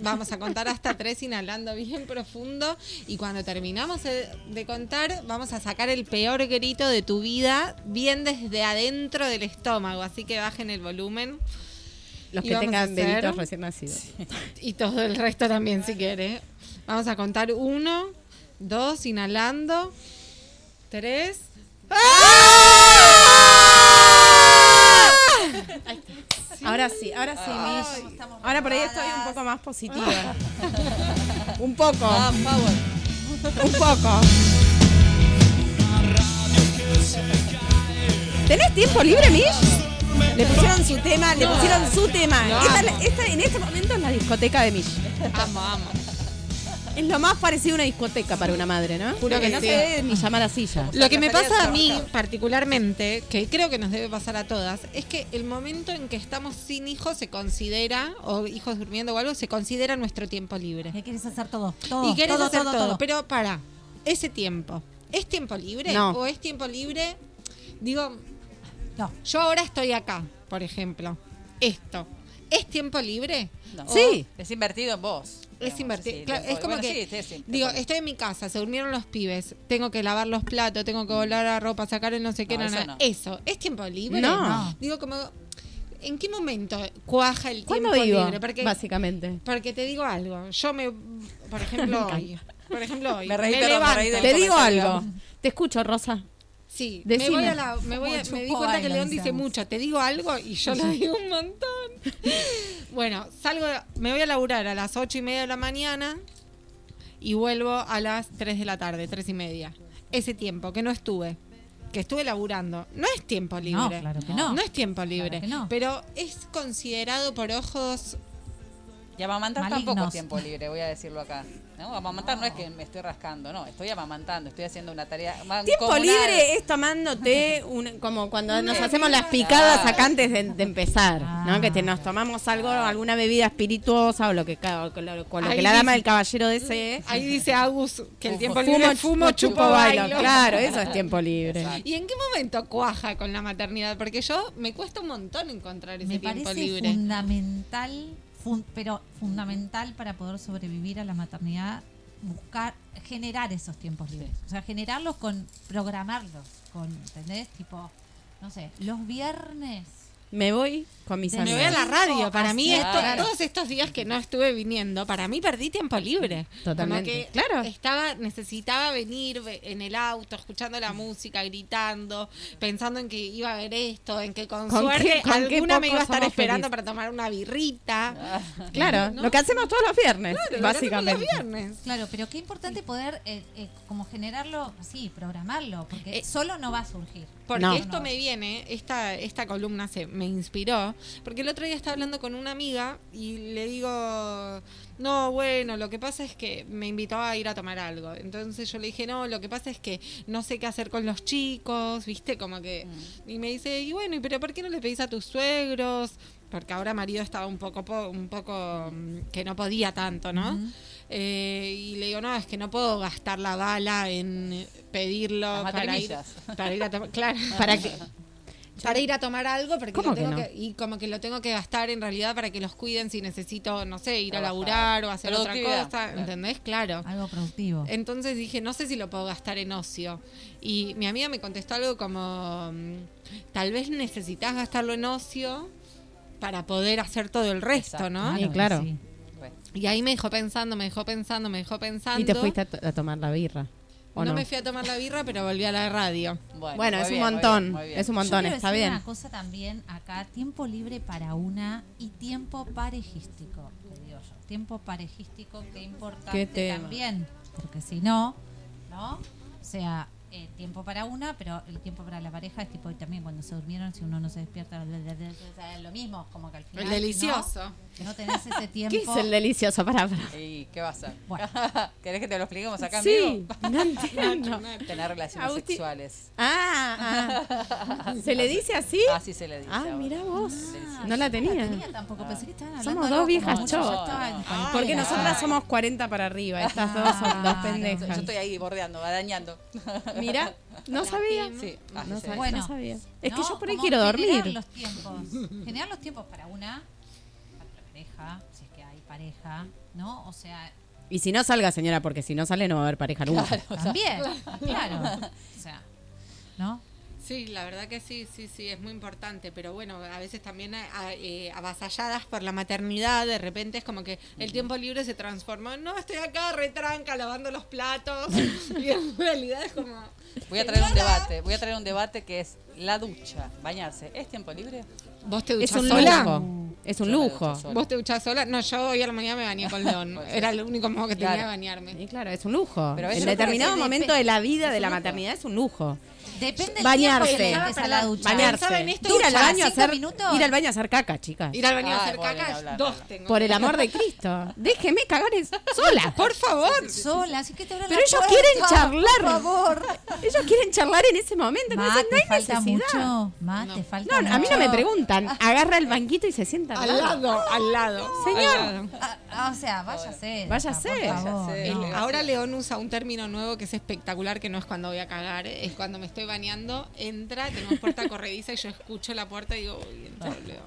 Vamos a contar hasta tres, inhalando bien profundo. Y cuando terminamos de contar, vamos a sacar el peor grito de tu vida, bien desde adentro del estómago. Así que bajen el volumen. Los que tengan bebitos recién nacidos. Y todo el resto también, si quiere. Vamos a contar uno, dos, inhalando. Tres. Ahora sí, ahora sí, Mish. Ahora por ahí estoy un poco más positiva. un poco, Ah, power. un poco. ¿Tenés tiempo libre, Mish? Le pusieron su tema, le pusieron su tema. Esta, es la- esta- en este momento es la discoteca de Mish. Amo, amo. Es lo más parecido a una discoteca para una madre, ¿no? Juro que no sí. se debe ni llamar a silla. Lo que me pasa a mí particularmente, que creo que nos debe pasar a todas, es que el momento en que estamos sin hijos se considera, o hijos durmiendo o algo, se considera nuestro tiempo libre. ¿Qué quieres hacer todo? Todo. y todo, hacer todo, todo, todo. pero para, ese tiempo, ¿es tiempo libre? No. ¿O es tiempo libre? Digo, No. yo ahora estoy acá, por ejemplo. esto. ¿Es tiempo libre? No. Sí. Es invertido en vos. Es sí, Claro, tiempo- es como bueno, que, sí, sí, sí, digo, estoy en mi casa, se durmieron los pibes, tengo que lavar los platos, tengo que volar la ropa, sacar el no sé qué, No, eso no. eso, ¿es tiempo libre? No. Digo, como, ¿en qué momento cuaja el ¿Cuándo tiempo vivo? libre? Porque, Básicamente. porque te digo algo, yo me, por ejemplo, hoy, por ejemplo, hoy, Me reí, me perdón, me reí levanto. del Te digo comentario. algo. Te escucho, Rosa. Sí, me voy a la, me, voy a- Como me di cuenta que León dice mucho. Te digo algo y yo lo digo un montón. bueno, salgo, me voy a laburar a las ocho y media de la mañana y vuelvo a las 3 de la tarde, tres y media. Ese tiempo que no estuve, que estuve laburando, no es tiempo libre. No, claro que no. No es tiempo libre. que no. Pero es considerado por ojos Y amamantar Malignos. tampoco es tiempo libre, voy a decirlo acá. ¿no? Amamantar no. es que me estoy rascando, no, estoy amamantando, estoy haciendo una tarea Tiempo libre es tomándote un- como cuando nos hacemos las picadas acá antes de, de empezar, ¿no? Que te, nos tomamos algo, alguna bebida espirituosa o lo que con lo, con lo que la dama dice- del caballero desee. Ahí dice Agus que el Fumo, tiempo Fumo, libre es fumo, chupo, bailo. Claro, eso es tiempo libre. ¿Y en qué momento cuaja con la maternidad? Porque yo me cuesta un montón encontrar ese Me tiempo parece libre. fundamental, fun- pero fundamental para poder sobrevivir a la maternidad, buscar, generar esos tiempos libres. O sea, generarlos con, programarlos, con, ¿entendés? Tipo, no sé, los viernes. Me voy con mis Me Me amigos. voy a la radio. Para mí, esto- es. todos estos días que no estuve viniendo, para mí perdí tiempo libre. Totalmente. Como que Claro. Estaba, necesitaba venir ve- en el auto, escuchando la música, gritando, pensando en que iba a ver esto, en que con, ¿Con suerte qué- con alguna me iba a estar esperando para tomar una birrita. Claro, ¿no? lo que hacemos todos los viernes, Claro, básicamente. los viernes. Claro, pero qué importante poder eh, eh, como generarlo, sí, programarlo, porque Eh, solo no va a surgir. Porque No. esto me viene, esta, esta columna se me inspiró, porque el otro día estaba hablando con una amiga y le digo, no, bueno, lo que pasa es que me invitó a ir a tomar algo. Entonces yo le dije, no, lo que pasa es que no sé qué hacer con los chicos, ¿viste? Como que... Y me dice, y bueno, ¿y pero por qué no le pedís a tus suegros? Porque ahora marido estaba un poco, po- un poco mm, que no podía tanto, ¿no? Eh, y le digo, no, es que no puedo gastar la bala en pedirlo para ir, para ir a tomar, claro, ¿Para qué? Para ir a tomar algo porque ¿Cómo lo que tengo no? que- y como que lo tengo que gastar en realidad para que los cuiden si necesito, no sé, ir a laburar o hacer otra cosa, claro. ¿entendés? Claro. Algo productivo. Entonces dije, no sé si lo puedo gastar en ocio. Y mi amiga me contestó algo como, mm, tal vez necesitas gastarlo en ocio para poder hacer todo el resto, Exacto. ¿no? Sí, claro. sí. Bueno, Y ahí me dejó pensando, me dejó pensando, me dejó pensando. Y te fuiste a tomar la birra. ¿O no, no? me fui a tomar la birra, pero volví a la radio. bueno, es un muy montón. bien, muy bien. Es un montón, quiero está decir bien. una cosa también acá, tiempo libre para una y tiempo parejístico, le digo yo. Tiempo parejístico, qué importante Qué también, porque si no, ¿no? O sea, eh, tiempo para una, pero el tiempo para la pareja es tipo y también cuando se durmieron, si uno no se despierta, lo mismo, como que al final El delicioso. ¿no? Que no tenés ese tiempo. ¿Qué es el delicioso? Pará, pará. ¿Y qué va a ser? Bueno. ¿Querés que te lo expliquemos acá en Sí, vivo? no entiendo. Tener relaciones Agustín- sexuales. Ah, ah. ¿Se le dice así? Así se le dice. Ah, ahora. mira vos. Delicioso. No la No tenía. la tenía tampoco, pensé que estaban hablando Somos dos viejas Ah, cualquiera. Porque nosotras Ay. somos 40 para arriba. Estas dos son dos Claro. Yo pendejas. estoy ahí bordeando, dañando. Mira, no sabía. Sí, así No. Bueno, no sabía. Es que ¿no? yo por ahí quiero generar dormir. los tiempos. Generar los tiempos para una, pareja, si es que hay pareja, ¿no? O sea, Y si no salga, señora, porque si no sale no va a haber pareja nunca. también, claro. O sea, ¿no? Sí, la verdad que sí, sí, sí, es muy importante, pero bueno, a veces también a- eh, avasalladas por la maternidad, de repente es como que el tiempo libre se transforma, no, estoy acá retranca lavando los platos, y en realidad es como... Voy a traer un debate. Voy a traer un debate que es la ducha, bañarse. ¿Es tiempo libre? ¿Vos te Es duchás un sola? lujo. Es un Yo lujo. ¿Vos te duchás sola? No, yo hoy a la mañana me bañé con León, Pues era el único modo que tenía de bañarme. Y claro, es un lujo. Pero en determinado momento de la vida de la maternidad es un lujo. Depende del Bañarse. tiempo que le metes a la ducha. Bañarse. En esto, ir al baño a cinco hacer minutos. ir al baño a hacer caca, chicas. Ir al baño a hacer caca, hablar, dos tengo. Por el amor de Cristo. Déjeme cagar sola. Por favor. Sola, así que te Pero la ellos puerta, quieren charlar. Por favor. Ellos quieren charlar en ese momento. No te hay falta necesidad. mucho. Ma, No. te falta No, a mí no me preguntan. Agarra el banquito y se sienta Al lado, al lado. Señor. al lado. Ah, o sea, váyase. Váyase. Ahora León usa un término nuevo que es espectacular, que no es cuando voy a cagar, es cuando me estoy bañando, entra, tenemos puerta corrediza y yo escucho la puerta y digo, uy, entró Leo.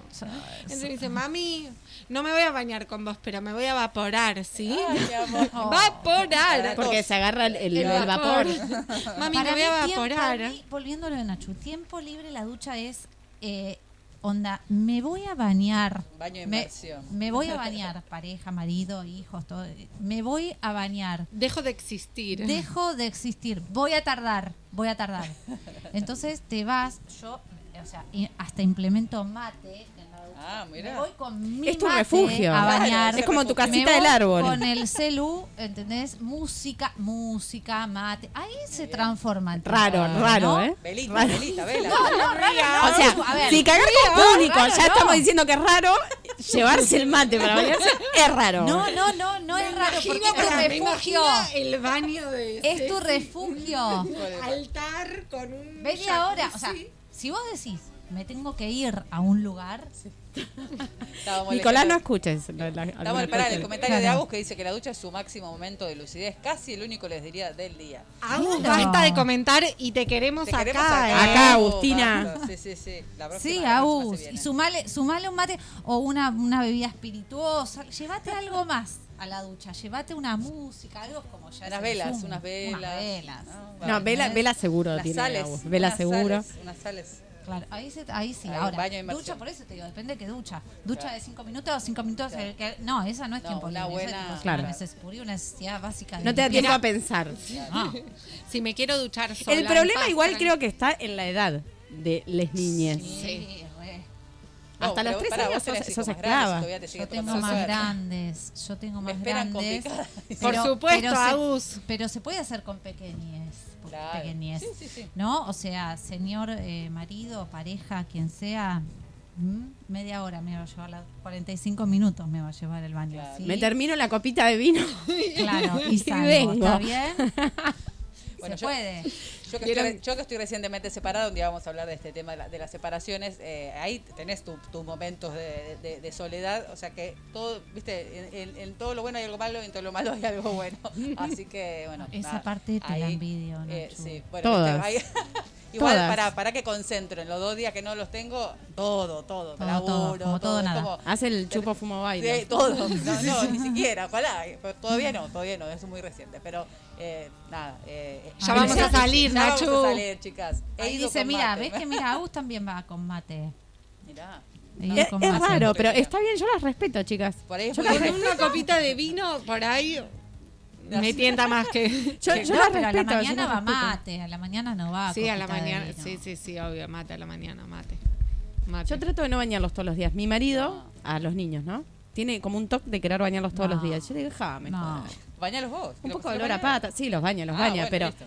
Entonces me dice, mami, no me voy a bañar con vos, pero me voy a evaporar, ¿sí? Ay. Vaporar. Porque se agarra el, el- el vapor. Mami, Para me voy a tiempo- mí, volviéndolo de Nacho, tiempo libre la ducha es eh, onda, me voy a bañar. Baño de me, me voy a bañar, pareja, marido, hijos, todo. Me voy a bañar. Dejo de existir. Dejo de existir. Voy a tardar, voy a tardar. Entonces te vas, yo, o sea, hasta implemento mate. Ah, Me mira. voy con mi Es tu mate refugio. a bañar. Es como tu Me casita voy del árbol. Con el celu, ¿entendés? Música, música, mate. Ahí se transforma. el Raro, raro, ¿no? ¿eh? Velita, Raro. velita, vela. O sea, A ver, si cagar con público raro ya no. estamos diciendo que es raro, llevarse el mate para bañarse es raro. No, no, no, no es raro porque es tu me refugio. el baño de Es tu refugio. altar con un Media hora. O sea, si vos decís, me tengo que ir a un lugar, Nicolás, no leyendo- escuches. la- la- Estamos pará, el comentario de. Agus que dice que la ducha es su máximo momento de lucidez, casi el único les diría del día. Agus, Claro. basta de comentar y te queremos Te acá. queremos ¿eh? Acá, Agus, Agustina. Sí, sí, sí. La próxima- sí, Agus, y sumale, sumale un mate o una, una bebida espirituosa. Llévate algo más a la ducha. Llévate una música, algo como ya Unas el velas, zoom. unas velas. Unas velas. No, No, vela, vela seguro Unas tiene sales. Agus. Vela unas seguro. sales, unas sales. Claro, ahí, se- ahí sí. Ahí, Ahora, baño de ducha, por eso te digo, depende de qué ducha. Ducha Claro. de cinco minutos, cinco minutos. Claro. el que- no, esa no es No, tiempo una libre. esa es buena- tipo, Claro. una neces- una necesidad básica. de No te da tiempo a pensar. No. Si me quiero duchar sola. El problema paz, igual creo que está en la edad de les niñes. Sí, re. Hasta los pero tres pará, años vos tenés sos- sos esclava. todavía te sigue Yo tengo más hacer. grandes, yo tengo más grandes. picadas. Por supuesto, se, Agus. pero se puede hacer con pequeñez. Claro. pequeñez, Sí, sí, sí. ¿No? O sea, señor eh, marido, pareja, quien sea, ¿m? media hora me va a llevar, la- 45 minutos me va a llevar el baño. Claro. ¿sí? Me termino la copita de vino. Claro, y y salgo, vengo. ¿está bien? Bueno, se yo- puede. Yo que, estoy, yo que estoy recientemente separada, un día vamos a hablar de este tema de, la- de las separaciones, eh, ahí tenés tu- tus momentos de, de- de soledad, o sea que todo, viste, en, en- en todo lo bueno hay algo malo y en todo lo malo hay algo bueno. Así que, bueno. Esa nada, parte te la ahí, envidio, eh, Nacho. sí, bueno, Todas. viste, ahí- igual Todas. para, para que concentro en los dos días que no los tengo, todo, todo, Todo, laburo, todo, como todo, nada. como- Hace el chupo fumo baile. Sí, todo. No, no, ni siquiera, ojalá. Todavía no, todavía no, es muy reciente. Pero eh, nada. Eh, Ya vamos a salir, ya Nachu. Vamos a salir, chicas. He Ahí dice, mira, ves que mira, Agus también va con mate. Mirá. Es, raro, pero está bien, yo las respeto, chicas. Por ahí Yo Con una copita de vino por ahí me tienta más que. Yo, Que yo no, las pero a respeto. la mañana va respeto. mate, a la mañana no va. Sí, a la mañana. Sí, sí, sí, obvio, mate a la mañana, mate. Mate. Yo trato de no bañarlos todos los días. Mi marido, a los niños, ¿no? Tiene como un toque de querer bañarlos todos No. los días. Yo le digo, déjame. No. joder". Bañalos vos. Un ¿Lo- poco de olor a pata. Sí, los baña, los Ah, baña, bueno, pero listo.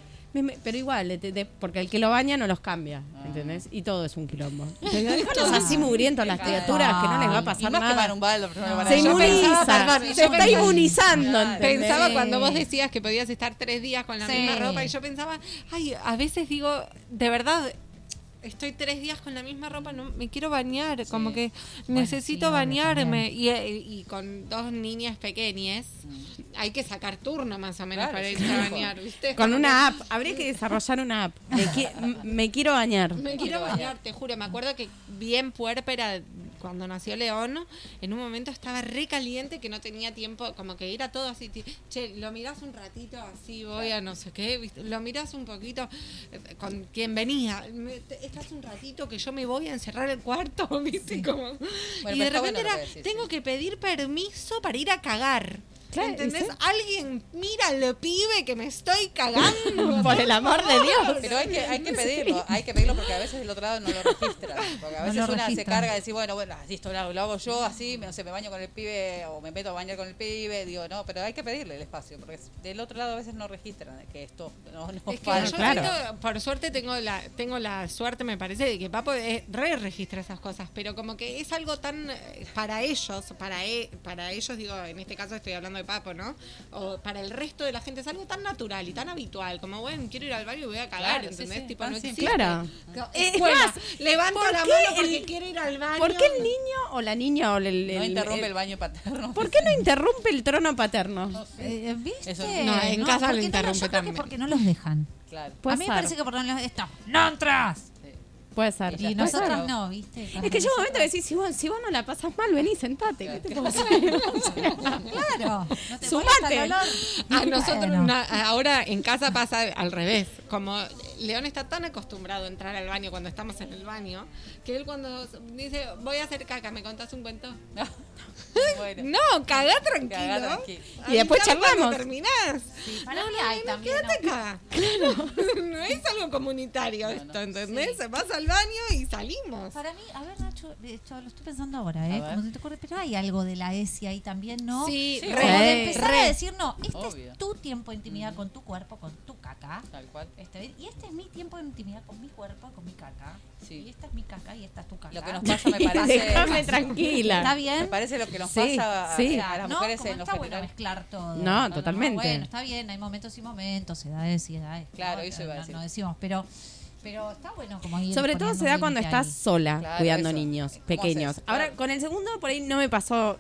pero igual, de- de- porque el que lo baña no los cambia, Ah. ¿entendés? Y todo es un quilombo. Déjalos así mugrientos las criaturas que no les va a Y pasar más que nada. un balde, no Se inmuniza, pensaba, perdón, se está pensaba- inmunizando. Pensaba cuando vos decías que podías estar tres días con la Sí. misma ropa y yo pensaba, ay, a veces digo, de verdad, estoy tres días con la misma ropa, no me quiero bañar, como que necesito sí, bañarme. Y, y con dos niñas pequeñas, hay que sacar turno más o menos Claro, para irse a bañar, ¿viste? Con una app. Habría que desarrollar una app. Me, qui- me quiero bañar. Me quiero bañar, te juro. Me acuerdo que bien puérpera cuando nació León, en un momento estaba re caliente que no tenía tiempo, como que era todo así. Che, lo mirás un ratito así, voy a no sé qué, ¿viste? lo mirás un poquito eh, con quien venía. Me- estás un ratito que yo me voy a encerrar el cuarto, ¿viste? Como, y de repente bueno era, decís, tengo sí. que pedir permiso para ir a cagar. Claro, ¿Entendés? ¿sí? Alguien mira al pibe que me estoy cagando. Por el amor de Dios. Pero hay que, hay que pedirlo, hay que pedirlo porque a veces del otro lado no lo registran. Porque a veces una se carga de decir, bueno, bueno, así esto lo, hago yo, así, me, no sé, me baño con el pibe o me meto a bañar con el pibe, digo, no, pero hay que pedirle el espacio, porque del otro lado a veces no registran que esto no, no Es que yo claro. siento, por suerte tengo la, tengo la suerte, me parece, de que Papo es- re registra esas cosas, pero como que es algo tan eh, para ellos, para e- para ellos digo, en este caso estoy hablando de Papo, ¿no? O para el resto de la gente es algo tan natural y tan habitual, como bueno, quiero ir al baño y voy a cagar, Claro, ¿entendés? sí, tipo, no simple. existe. Claro. No, Es bueno, más, levanto ¿por la qué mano porque el- quiero ir al baño. ¿Por qué el niño o la niña o el, el- No interrumpe el- el baño paterno. ¿Por qué no interrumpe el trono paterno? Eh, ¿Viste? Eso- No, en casa lo no interrumpe yo creo que también. porque no los dejan. Claro. A mí me parece que por lo menos esto, ¡no entras! Puede ser. Y nosotros claro. no, ¿viste? Es que llega un momento que decís, si vos, si vos no la pasas mal, vení, sentate. ¿Qué te puedo hacer? Claro. No te Sumate. A nosotros Bueno. ahora en casa pasa al revés. Como León está tan acostumbrado a entrar al baño cuando estamos en el baño, que él cuando dice, voy a hacer caca, ¿me contás un cuento? Bueno. No, cagá tranquilo. Cagá tranquilo. Y después charlamos. terminás. Sí, para No, mí no, hay no, también. quédate ¿no? acá. no es algo comunitario esto, ¿entendés? Se vas al baño y salimos. Para mí, a ver, Nacho, esto lo estoy pensando ahora, ¿eh? Como se te ocurre, pero hay algo de la ESI ahí también, ¿no? Sí, Sí, re, Como de empezar re. a decir, no, este Obvio. es tu tiempo de intimidad con tu cuerpo, con tu caca. Tal cual. Este, y este es mi tiempo de intimidad con mi cuerpo, con mi caca. Sí. Y esta es mi caca y esta es tu caca. Lo que nos pasa me parece. Déjame tranquila. ¿Está Me bien? parece lo que nos Sí, pasa a, sí. a las no, mujeres como en lo está bueno mezclar todo. No, totalmente. bueno, está bien, hay momentos y momentos, edades y edades. Claro, ¿no? eso iba a decir. No decimos, pero, pero está bueno como ir Sobre todo se da cuando estás ahí. sola Claro, cuidando eso. niños ¿Cómo pequeños. Ahora, Claro. con el segundo por ahí no me pasó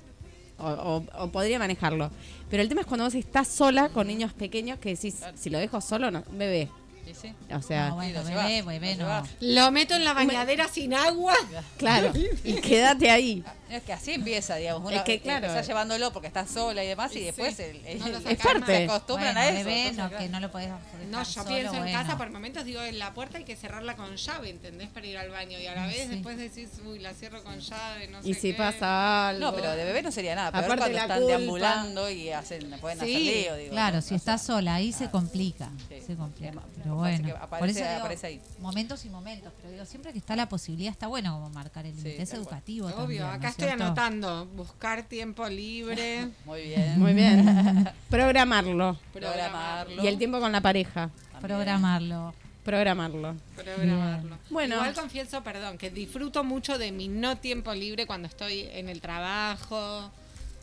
o, o- o podría manejarlo. Pero el tema es cuando vos estás sola con niños pequeños que decís, si lo dejo solo, no, bebé. Sí. O sea, No, bueno, lo bebé, llevas, bebé, lo no. llevas. Lo meto en la bañadera sin agua. claro. Y quédate ahí. Es que así empieza, digamos. Es Una, que, claro. Empezás llevándolo porque estás sola y demás, y, después sí. el, el- No lo el- sacás parte. se acostumbran Bueno, a eso. bebé, no, que no lo podés No, yo solo, pienso en bueno. casa, por momentos digo, en la puerta hay que cerrarla con llave, ¿entendés? Para ir al baño. Y a la vez Sí. después decís, uy, la cierro con llave, no sé Y si qué. pasa algo. No, pero de bebé no sería nada. Aparte cuando están culpa. deambulando y hacen, pueden hacer Sí, lío, digo. Claro, ¿no? si O estás sea, sola, ahí se complica. Sí. Se complica. Es Pero bueno, por aparece- eso digo, aparece ahí. momentos y momentos. Pero digo, siempre que está la posibilidad, está bueno como marcar el límite. es educativo Obvio, también, ¿no acá es estoy anotando. Buscar tiempo libre, Muy bien. Muy bien. Programarlo. Programarlo. Y el tiempo con la pareja. También. Programarlo. Programarlo. programarlo. Bueno. Igual confieso, perdón, que disfruto mucho de mi no tiempo libre cuando estoy en el trabajo.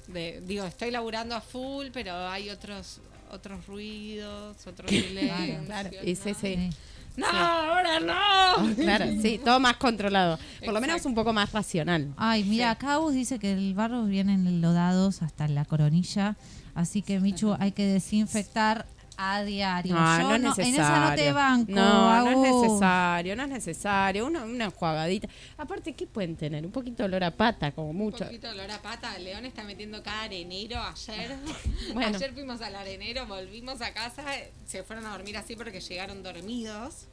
De, digo, estoy laburando a full, pero hay otros otros ruidos, otros silencios. Claro. Y sí, ¿no? sí. Sí. No, ahora no. Claro, sí, todo más controlado. Por lo menos un poco más racional. Ay, mira, acá dice que el barro vienen enlodados hasta la coronilla. Así que, Michu, hay que desinfectar a diario. No, Yo no es necesario. En esa no te banco, No, no es necesario, no es necesario. Una, una enjuagadita. Aparte, ¿qué pueden tener? Un poquito de olor a pata, como Un mucho. poquito de olor a pata. León está metiendo cada arenero ayer. Bueno. Ayer fuimos al arenero, volvimos a casa, se fueron a dormir así porque llegaron dormidos.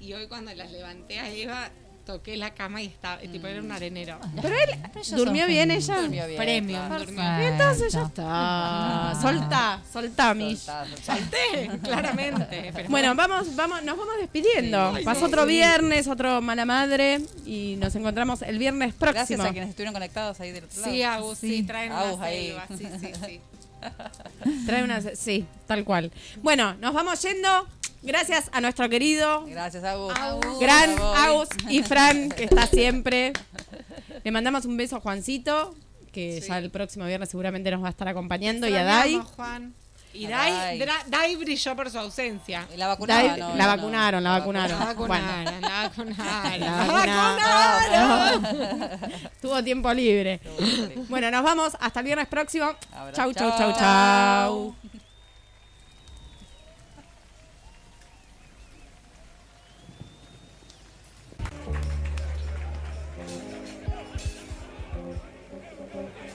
Y hoy cuando las levanté a Eva, toqué la cama y estaba, tipo, era un arenero. Pero él Pero ellos durmió bien ella. Durmió bien. Y entonces ya está. Soltá, soltá, Mish. Soltá, soltá. Salté, claramente. Pero Bueno, vamos, vamos, nos vamos despidiendo. Sí. Pasó otro sí. viernes, otro mala madre y nos encontramos el viernes Gracias próximo. a quienes estuvieron conectados ahí del otro lado. Sí, Agus, sí, Sí. traen Agus una ahí. selva, sí, sí, sí. Trae una, sí, tal cual. Bueno, nos vamos yendo. Gracias a nuestro querido Gracias, Agus. gran Bravo. Agus y Fran, que está siempre. Le mandamos un beso a Juancito, que Sí. ya el próximo viernes seguramente nos va a estar acompañando, y a Dai. Juan. Y Dai, Dai. Brilló por su ausencia. Y La vacunaron. Dai- ¿no? la No, vacunaron, la vacunaron. La vacunaron, la vacunaron. La La vacunaron. Tuvo tiempo libre. Bueno, nos vamos hasta el viernes próximo. Chau, chau, Chau. chau.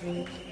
me.